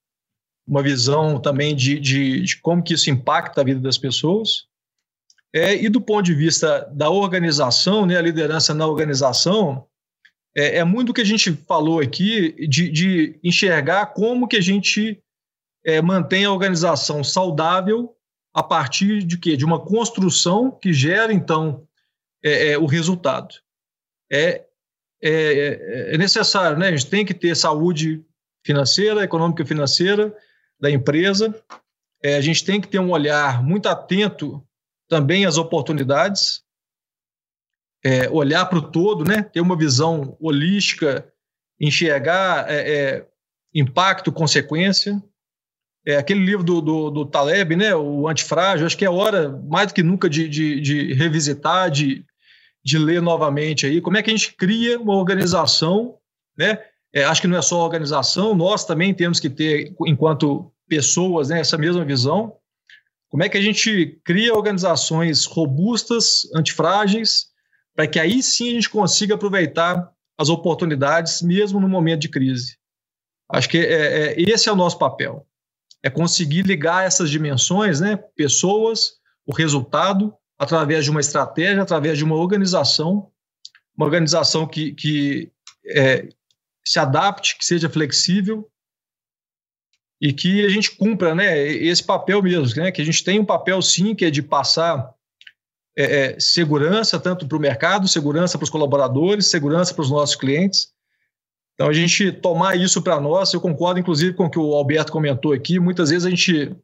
uma visão também de, de, de, como que isso impacta a vida das pessoas. É, e do ponto de vista da organização, né, a liderança na organização, é, é muito o que a gente falou aqui de, de enxergar como que a gente é, mantém a organização saudável a partir de quê? De uma construção que gera, então, é, é, o resultado. É, é, é, necessário, né? A gente tem que ter saúde financeira, econômica e financeira da empresa. A gente tem que ter um olhar muito atento também às oportunidades, é, olhar para o todo, né? ter uma visão holística, enxergar é, é, impacto, consequência. É, aquele livro do, do, do, Taleb, né, o Antifrágil, acho que é hora, mais do que nunca, de, de, de revisitar, de, de ler novamente aí. Como é que a gente cria uma organização, né? É, acho que não é só organização, nós também temos que ter, enquanto pessoas, né, essa mesma visão. Como é que a gente cria organizações robustas, antifrágeis, para que aí sim a gente consiga aproveitar as oportunidades, mesmo no momento de crise. Acho que é, é, esse é o nosso papel. É conseguir ligar essas dimensões, né? pessoas, o resultado, através de uma estratégia, através de uma organização, uma organização que, que é, se adapte, que seja flexível e que a gente cumpra né, esse papel mesmo, né, que a gente tem um papel sim que é de passar é, é, segurança tanto para o mercado, segurança para os colaboradores, segurança para os nossos clientes. Então, a gente tomar isso para nós, eu concordo inclusive com o que o Alberto comentou aqui, muitas vezes a gente,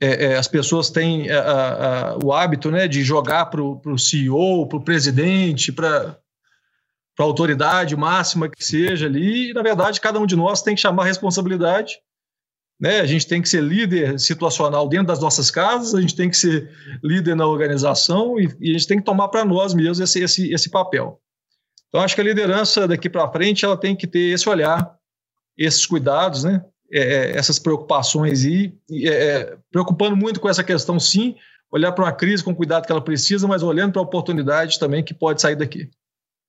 é, é as pessoas têm a, a, o hábito né, de jogar para o CEO, para o presidente, para a autoridade máxima que seja ali, e na verdade cada um de nós tem que chamar a responsabilidade né? A gente tem que ser líder situacional dentro das nossas casas, a gente tem que ser líder na organização e, e a gente tem que tomar para nós mesmos esse, esse, esse papel. Então, acho que a liderança daqui para frente ela tem que ter esse olhar, esses cuidados, né? É, é essas preocupações e, é, é, preocupando muito com essa questão, sim, olhar para uma crise com o cuidado que ela precisa, mas olhando para a oportunidade também que pode sair daqui.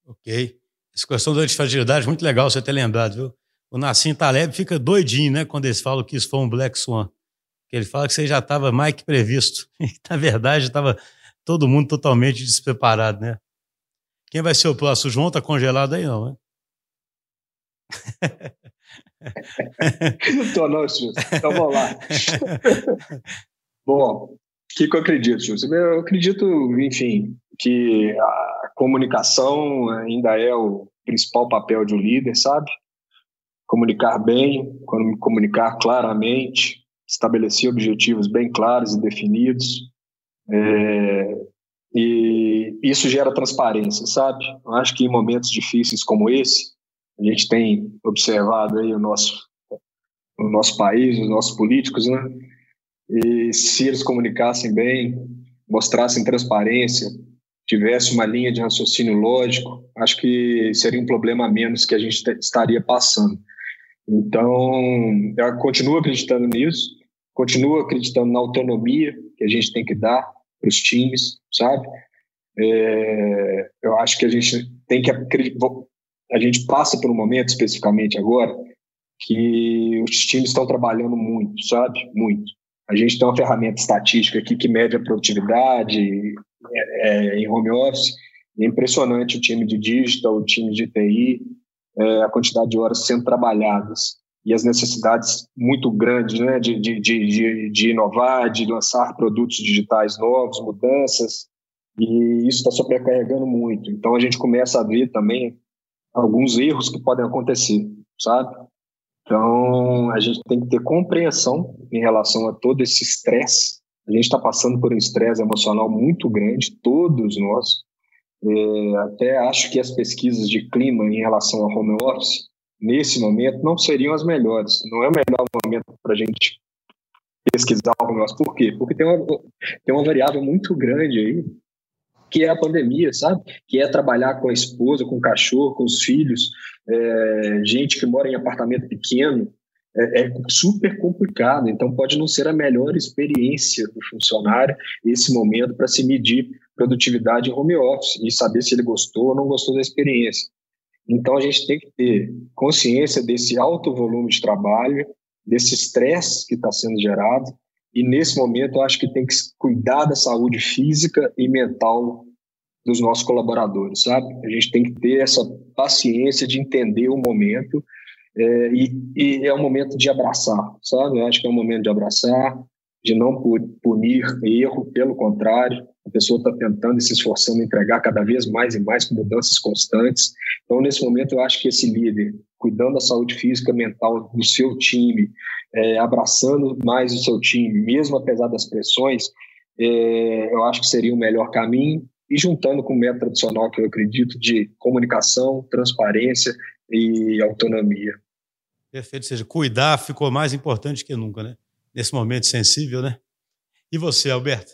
Ok. Essa questão da antifragilidade, muito legal você ter lembrado, viu? O Nassim Taleb fica doidinho, né, quando eles falam que isso foi um Black Swan. Que ele fala que você já estava mais que previsto. Na verdade, estava todo mundo totalmente despreparado, né? Quem vai ser o próximo? O João tá congelado aí, não, né? não tô não, Silvio. Então vamos lá. Bom, o que, que eu acredito, Silvio? Eu acredito, enfim, que a comunicação ainda é o principal papel de um líder, sabe? Comunicar bem, comunicar claramente, estabelecer objetivos bem claros e definidos. É, e isso gera transparência, sabe? Eu acho que em momentos difíceis como esse, a gente tem observado aí o nosso, o nosso país, os nossos políticos, né? E se eles comunicassem bem, mostrassem transparência, tivesse uma linha de raciocínio lógico, acho que seria um problema a menos que a gente estaria passando. Então, eu continuo acreditando nisso, continuo acreditando na autonomia que a gente tem que dar para os times, sabe? É, eu acho que a gente tem que a gente passa por um momento especificamente agora que os times estão trabalhando muito, sabe? Muito. A gente tem uma ferramenta estatística aqui que mede a produtividade é, é, em home office. É impressionante o time de digital, o time de TI, é, a quantidade de horas sendo trabalhadas e as necessidades muito grandes né, de, de, de, de inovar, de lançar produtos digitais novos, mudanças, e isso está sobrecarregando muito. Então a gente começa a ver também alguns erros que podem acontecer, sabe? Então a gente tem que ter compreensão em relação a todo esse estresse. A gente está passando por um estresse emocional muito grande, todos nós. É, até acho que as pesquisas de clima em relação ao home office, nesse momento, não seriam as melhores. Não é o melhor momento para a gente pesquisar o home office. Por quê? Porque tem uma, tem uma variável muito grande aí, que é a pandemia, sabe? Que é trabalhar com a esposa, com o cachorro, com os filhos, é, gente que mora em apartamento pequeno, é, é, super complicado. Então, pode não ser a melhor experiência do funcionário esse momento para se medir produtividade em home office e saber se ele gostou ou não gostou da experiência. Então, a gente tem que ter consciência desse alto volume de trabalho, desse estresse que está sendo gerado, e nesse momento eu acho que tem que cuidar da saúde física e mental dos nossos colaboradores, sabe? A gente tem que ter essa paciência de entender o momento é, e, e, é um momento de abraçar, sabe? Eu acho que é um momento de abraçar, de não punir erro, pelo contrário, a pessoa está tentando e se esforçando entregar cada vez mais e mais com mudanças constantes. Então, nesse momento, eu acho que esse líder, cuidando da saúde física mental do seu time, é, abraçando mais o seu time, mesmo apesar das pressões, é, eu acho que seria o melhor caminho. E juntando com o método tradicional que eu acredito de comunicação, transparência e autonomia. Perfeito, ou seja, cuidar ficou mais importante que nunca, né? Nesse momento sensível, né? E você, Alberto?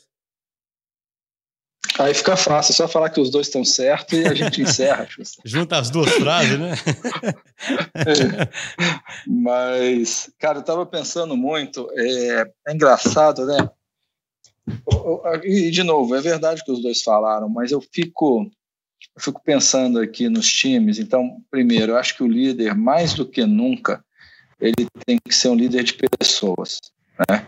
Aí fica fácil, é só falar que os dois estão certos e a gente encerra. Junta as duas frases, né? é. Mas, cara, eu estava pensando muito, é, é, engraçado, né? E, de novo, é verdade que os dois falaram, mas eu fico, eu fico pensando aqui nos times. Então, primeiro, eu acho que o líder, mais do que nunca, ele tem que ser um líder de pessoas, né?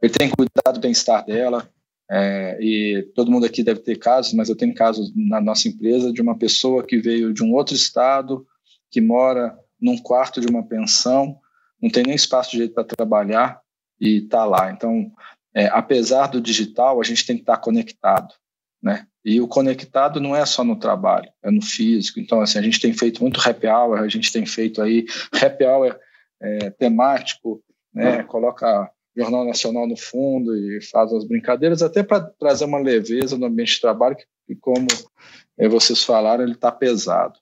Ele tem que cuidar do bem-estar dela, é, e todo mundo aqui deve ter casos, mas eu tenho casos na nossa empresa de uma pessoa que veio de um outro estado, que mora num quarto de uma pensão, não tem nem espaço de jeito para trabalhar e está lá. Então, é, apesar do digital, a gente tem que estar tá conectado, né? E o conectado não é só no trabalho, é no físico. Então, assim, a gente tem feito muito happy hour, a gente tem feito aí happy hour é, temático, né? Coloca Jornal Nacional no fundo e faz as brincadeiras, até para trazer uma leveza no ambiente de trabalho, que, como é, vocês falaram, ele está pesado.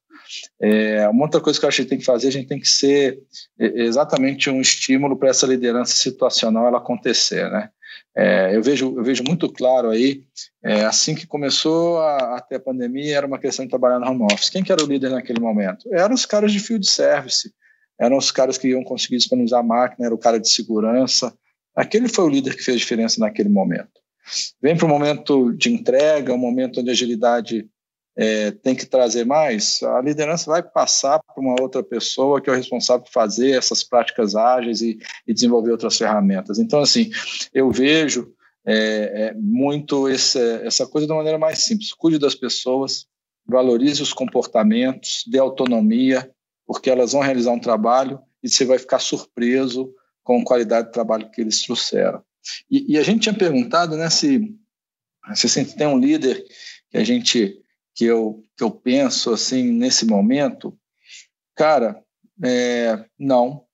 É, uma outra coisa que eu acho que tem que fazer, a gente tem que ser é, exatamente um estímulo para essa liderança situacional ela acontecer, né? É, eu, vejo, eu vejo muito claro aí, é, assim que começou a, a ter a pandemia, era uma questão de trabalhar no home office. Quem que era o líder naquele momento? Eram os caras de field service, eram os caras que iam conseguir disponibilizar a máquina, era o cara de segurança, Aquele foi o líder que fez diferença naquele momento. Vem para o momento de entrega, um momento onde a agilidade é, tem que trazer mais, a liderança vai passar para uma outra pessoa que é o responsável por fazer essas práticas ágeis e, e desenvolver outras ferramentas. Então, assim, eu vejo é, é, muito esse, essa coisa de uma maneira mais simples. Cuide das pessoas, valorize os comportamentos, dê autonomia, porque elas vão realizar um trabalho e você vai ficar surpreso com a qualidade do trabalho que eles trouxeram. E, e a gente tinha perguntado né, se, se tem um líder que a gente que eu, que eu penso assim nesse momento, cara, é, não.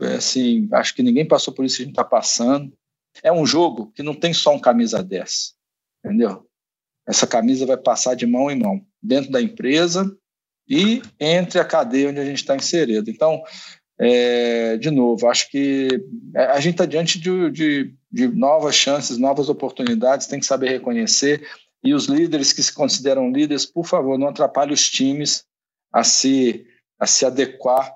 É, assim, acho que ninguém passou por isso que a gente está passando. É um jogo que não tem só um camisa 10, entendeu? Essa camisa vai passar de mão em mão, dentro da empresa e entre a cadeia onde a gente está inserido. Então, é, de novo, acho que a gente está diante de, de, de, novas chances, novas oportunidades, tem que saber reconhecer. E os líderes que se consideram líderes, por favor, não atrapalhem os times a se, a se adequar,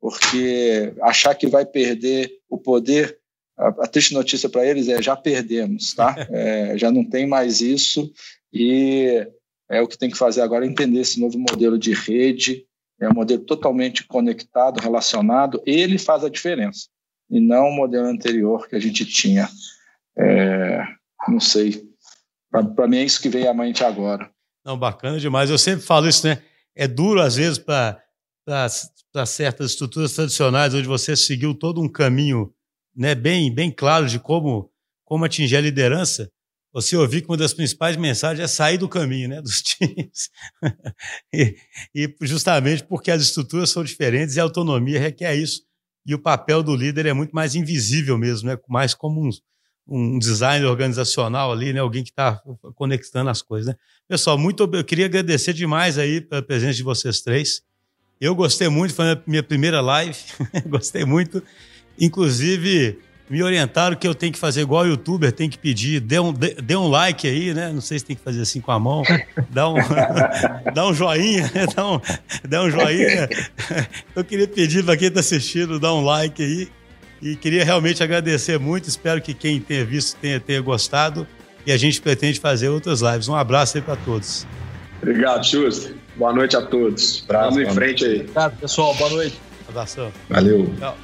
porque achar que vai perder o poder, a, a triste notícia para eles é já perdemos, tá? É, já não tem mais isso e é o que tem que fazer agora é entender esse novo modelo de rede, é um modelo totalmente conectado, relacionado, ele faz a diferença, e não o modelo anterior que a gente tinha. É, não sei. Para mim é isso que veio à mente agora. Não, bacana demais. Eu sempre falo isso, né? É duro, às vezes, para certas estruturas tradicionais, onde você seguiu todo um caminho né, bem, bem claro de como, como atingir a liderança você ouvir que uma das principais mensagens é sair do caminho né, dos times. e, e, justamente porque as estruturas são diferentes e a autonomia requer isso. E o papel do líder é muito mais invisível mesmo, né? mais como um, um design organizacional ali, né? alguém que está conectando as coisas. Né? Pessoal, muito, eu queria agradecer demais aí pela presença de vocês três. Eu gostei muito, foi a minha primeira live, gostei muito. Inclusive, me orientaram que eu tenho que fazer igual o youtuber, tem que pedir, dê um, dê, dê, um like aí, né? Não sei se tem que fazer assim com a mão, dá um, dá um joinha, né? dá um, dá um joinha. Eu queria pedir para quem está assistindo, dá um like aí E queria realmente agradecer muito. Espero que quem tenha visto tenha, tenha gostado. E a gente pretende fazer outras lives. Um abraço aí para todos. Obrigado, Schuster. Boa noite a todos. Vamos em frente aí. Obrigado, pessoal. Boa noite. Abração. Valeu. Tchau.